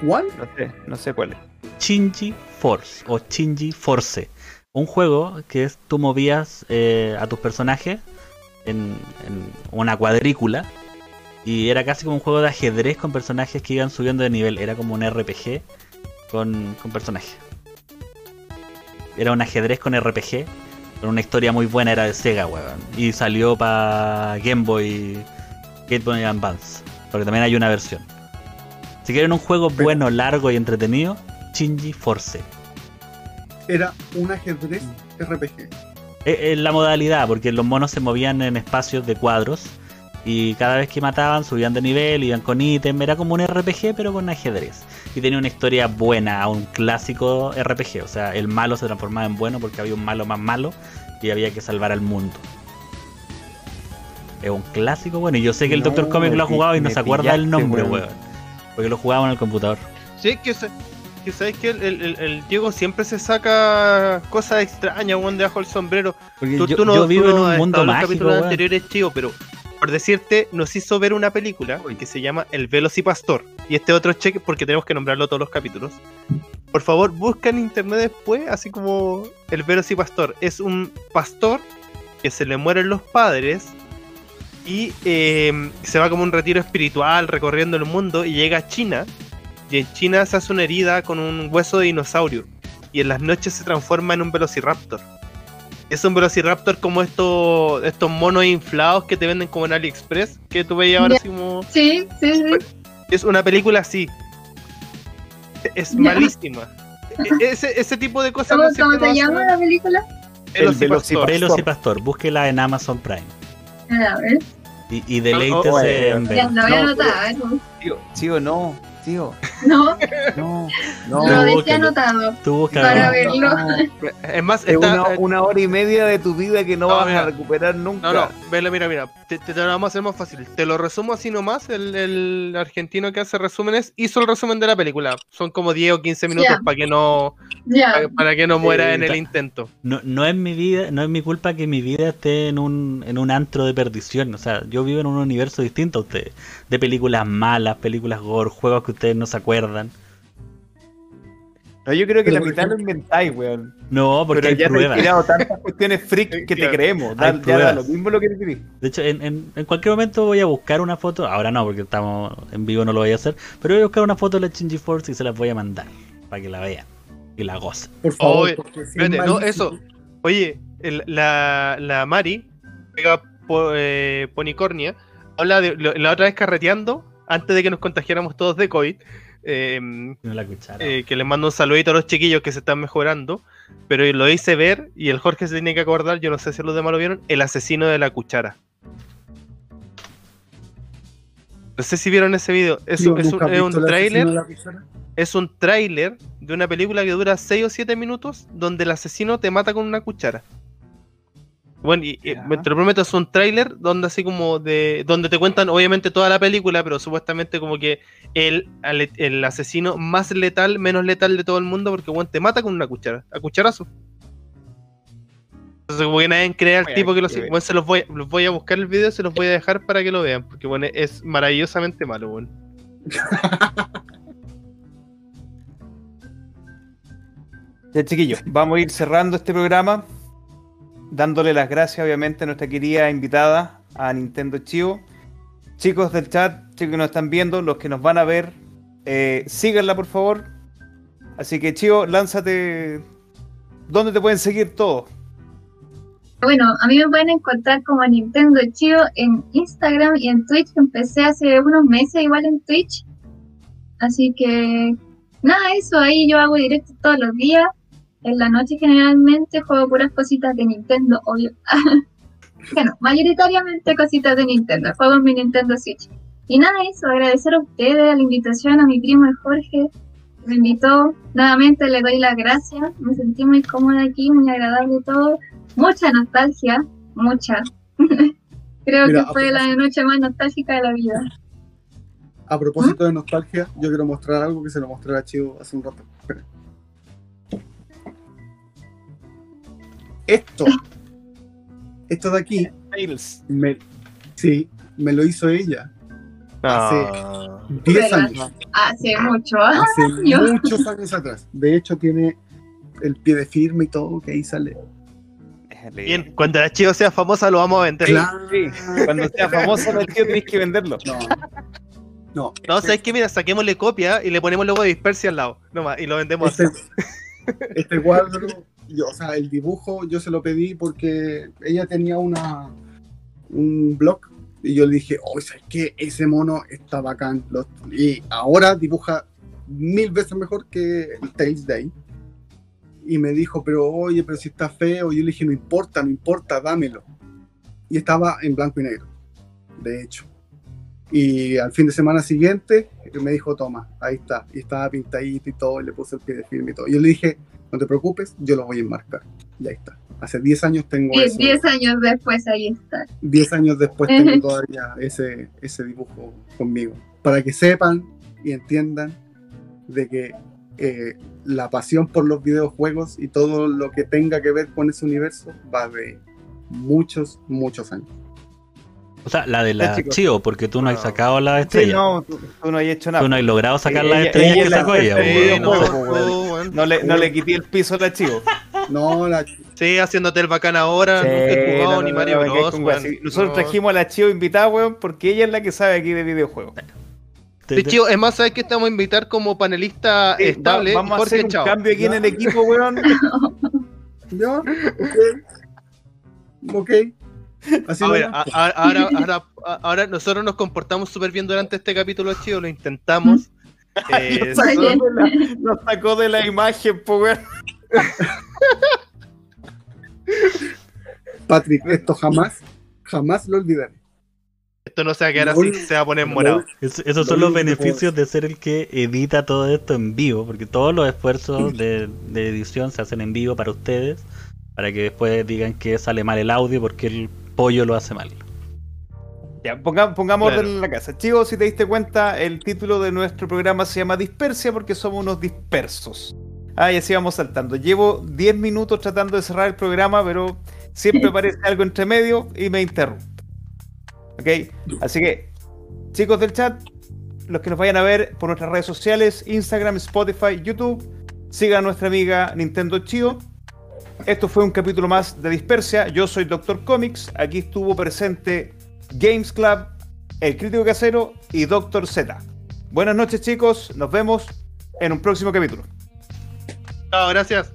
¿Cuál? No sé, no sé cuál es. Shinji Force o Shinji Force. Un juego que es tú movías eh, a tus personajes en, en una cuadrícula y era casi como un juego de ajedrez con personajes que iban subiendo de nivel. Era como un RPG con, personajes. Era un ajedrez con RPG, con una historia muy buena, era de Sega, weón. Y salió para Game Boy, Game Boy Advance, porque también hay una versión. Si quieren un juego Pero- bueno, largo y entretenido, Shinji Force. Era un ajedrez RPG. Es es la modalidad, porque los monos se movían en espacios de cuadros y cada vez que mataban subían de nivel, iban con ítem, era como un RPG pero con ajedrez. Y tenía una historia buena, a un clásico RPG, o sea, el malo se transformaba en bueno porque había un malo más malo y había que salvar al mundo. Es un clásico bueno, y yo sé que el No, Dr. Comic lo ha jugado y no se acuerda del pillaste, nombre, weón. Porque lo jugaba en el computador. Sí, que, que sabes que el, el- el- el Diego siempre se saca cosas extrañas, weón, debajo del sombrero. Porque Tú, yo, tú no, yo tú vivo no en un mundo mágico, capítulos anteriores, pero por decirte, nos hizo ver una película que se llama El Velocipastor. Y este otro cheque, porque tenemos que nombrarlo todos los capítulos. Por favor, busca en internet después, así como El Velocipastor. Es un pastor que se le mueren los padres y eh, se va como un retiro espiritual recorriendo el mundo y llega a China. Y en China se hace una herida con un hueso de dinosaurio. Y en las noches se transforma en un velociraptor. Es un velociraptor como estos, estos monos inflados que te venden como en AliExpress. Que tú veías ahora así como. Sí, sí, sí. Es una película así. Es Ya. malísima. E- Ese, ese tipo de cosas ¿Cómo, no se llama la película? El Velocipastor. Velos y Pastor, búsquela en Amazon Prime. Y, y deleítese Oh, oh, eh, en ver. lo voy a No, anotar. a ver. Tío, tío, no. Tío, No, no. lo No. dejé búsquelo. anotado. Tú busca Para verlo. Es más, Es está, una, una hora y media de tu vida que no, No, vas mira. a recuperar nunca. No, no, mira, mira. Te, te, te lo vamos a hacer más fácil. Te lo resumo así nomás. El, el argentino que hace resúmenes hizo el resumen de la película. Son como 10 o 15 minutos Ya. para que no Para, para que no muera en el intento. No, no es mi vida, no es mi culpa que mi vida esté en un, en un antro de perdición. O sea, yo vivo en un universo distinto a ustedes. De películas malas, películas gore, juegos que ustedes no se acuerdan. No, yo creo que Pero, la mitad lo inventáis, weón. No, porque Pero hay ya te he pruebas. tirado tantas cuestiones freak que te creemos. Da, Hay ya da pruebas. lo mismo lo que te. De hecho, en, en, en cualquier momento voy a buscar una foto. Ahora no, porque estamos en vivo, no lo voy a hacer. Pero voy a buscar una foto de la Shinji Force y se las voy a mandar. Para que la vean. Y la gocen. Por favor. Porque espérate, no, eso. Oye, el- la, la Mari, pega po- eh, Ponicornia, habla de lo- la otra vez carreteando, antes de que nos contagiáramos todos de COVID. eh, No la cuchara. eh, que les mando un saludito a los chiquillos que se están mejorando. Pero lo hice ver y el Jorge se tiene que acordar, yo no sé si los demás lo vieron, el asesino de la cuchara. No sé si vieron ese video. Es, es un, ¿nunca has es un visto Es un tráiler de una película que dura 6 o 7 minutos donde el asesino te mata con una cuchara. Bueno, y, te lo prometo, es un tráiler donde así como de. donde te cuentan obviamente toda la película, pero supuestamente como que el, el asesino más letal, menos letal de todo el mundo, porque bueno, te mata con una cuchara, a cucharazo. Entonces como que nadie cree al tipo que lo. Bueno, se los voy, los voy a buscar el video, se los voy a dejar para que lo vean, porque bueno, es maravillosamente malo, bueno. Ya, chiquillos, vamos a ir cerrando este programa. Dándole las gracias, obviamente, a nuestra querida invitada, a Nintendo Chivo. Chicos del chat, chicos que nos están viendo, los que nos van a ver, eh, síganla, por favor. Así que, Chivo, lánzate. ¿Dónde te pueden seguir todos? Bueno, a mí me pueden encontrar como Nintendo Chivo en Instagram y en Twitch, que empecé hace unos meses igual en Twitch. Así que, nada, eso, ahí yo hago directo todos los días. En la noche generalmente juego puras cositas de Nintendo, obvio. bueno, mayoritariamente cositas de Nintendo, juego en mi Nintendo Switch. Y nada, eso, agradecer a ustedes, la invitación, a mi primo el Jorge, me invitó. Nuevamente le doy las gracias, me sentí muy cómoda aquí, muy agradable todo. Mucha nostalgia, mucha. Creo Mira, que fue la noche más nostálgica de la vida. A propósito de nostalgia, yo quiero mostrar algo que se lo mostré a Chivo hace un rato. Espera. Esto, esto de aquí, me, sí, me lo hizo ella. Hace Ah. 10 ¿Verdad? años. Hace mucho, ¿ah? Hace muchos años atrás. De hecho, tiene el pie de firme y todo que ahí sale. Bien, cuando la chivo sea famosa lo vamos a vender. Claro. Sí, cuando sea famoso el tío tenés que venderlo. No. No. No, ¿sabes qué? Mira, saquémosle copia y le ponemos luego de dispersia al lado. Nomás, y lo vendemos Este, este cuadro, yo, o sea, el dibujo yo se lo pedí porque ella tenía una un blog y yo le dije, oh, ¿sabes qué? Ese mono está bacán. Y ahora dibuja mil veces mejor que el Tales Day. Y me dijo, pero oye, pero si está feo. Yo le dije, no importa, no importa, dámelo. Y estaba en blanco y negro, de hecho. Y al fin de semana siguiente me dijo, toma, ahí está. Y estaba pintadito y todo, y le puse el pie de firme y todo. Yo le dije, no te preocupes, yo lo voy a enmarcar. Y ahí está. Hace 10 años tengo eso. Diez años después ahí está. 10 años después tengo todavía ese, ese dibujo conmigo. Para que sepan y entiendan de que eh, la pasión por los videojuegos y todo lo que tenga que ver con ese universo va de muchos, muchos años. O sea, la de la. Chio, porque tú no has No. sacado la Sí, estrella. no, tú, tú no has hecho nada. Tú no has logrado sacar las Ella- estrellas ella que la sacó ella. no. No le, no le quité el piso al archivo. No, la, Sí, haciéndote el bacán ahora. Sí, nunca he jugado no, ni no, Mario no, Bros. Nosotros No. trajimos a la Chivo invitada, weón, porque ella es la que sabe aquí de videojuegos. Te- te- es más, ¿sabes que estamos a invitar como panelista Sí, va- estable? vamos a hacer un Chao. cambio aquí en el equipo, weón. ¿Ya? Ok. Ok. Así A ver, nomás. a- a- ahora, ahora, ahora nosotros nos comportamos súper bien durante este capítulo, chivo, lo intentamos. Eh, Nos sacó, de la, nos sacó de la imagen, po, weón. Patrick, esto jamás, jamás lo olvidaré. esto no se va a quedar así, se va a poner morado. Es- esos son los beneficios de ser el que edita todo esto en vivo, porque todos los esfuerzos de, de edición se hacen en vivo para ustedes, para que después digan que sale mal el audio porque el pollo lo hace mal. Ya, ponga- pongamos Claro. orden en la casa. Chicos, si te diste cuenta, el título de nuestro programa se llama Dispersia porque somos unos dispersos. Ah, y así vamos saltando. Llevo 10 minutos tratando de cerrar el programa, pero siempre aparece algo entre medio y me interrumpe. ¿Ok? Así que, chicos del chat, los que nos vayan a ver por nuestras redes sociales, Instagram, Spotify, YouTube, sigan a nuestra amiga Nintendo Chido. Esto fue un capítulo más de Dispersia. Yo soy Doctor Comics. Aquí estuvo presente Games Club, El Crítico Casero y Doctor Z. Buenas noches chicos, nos vemos en un próximo capítulo. Chao, gracias.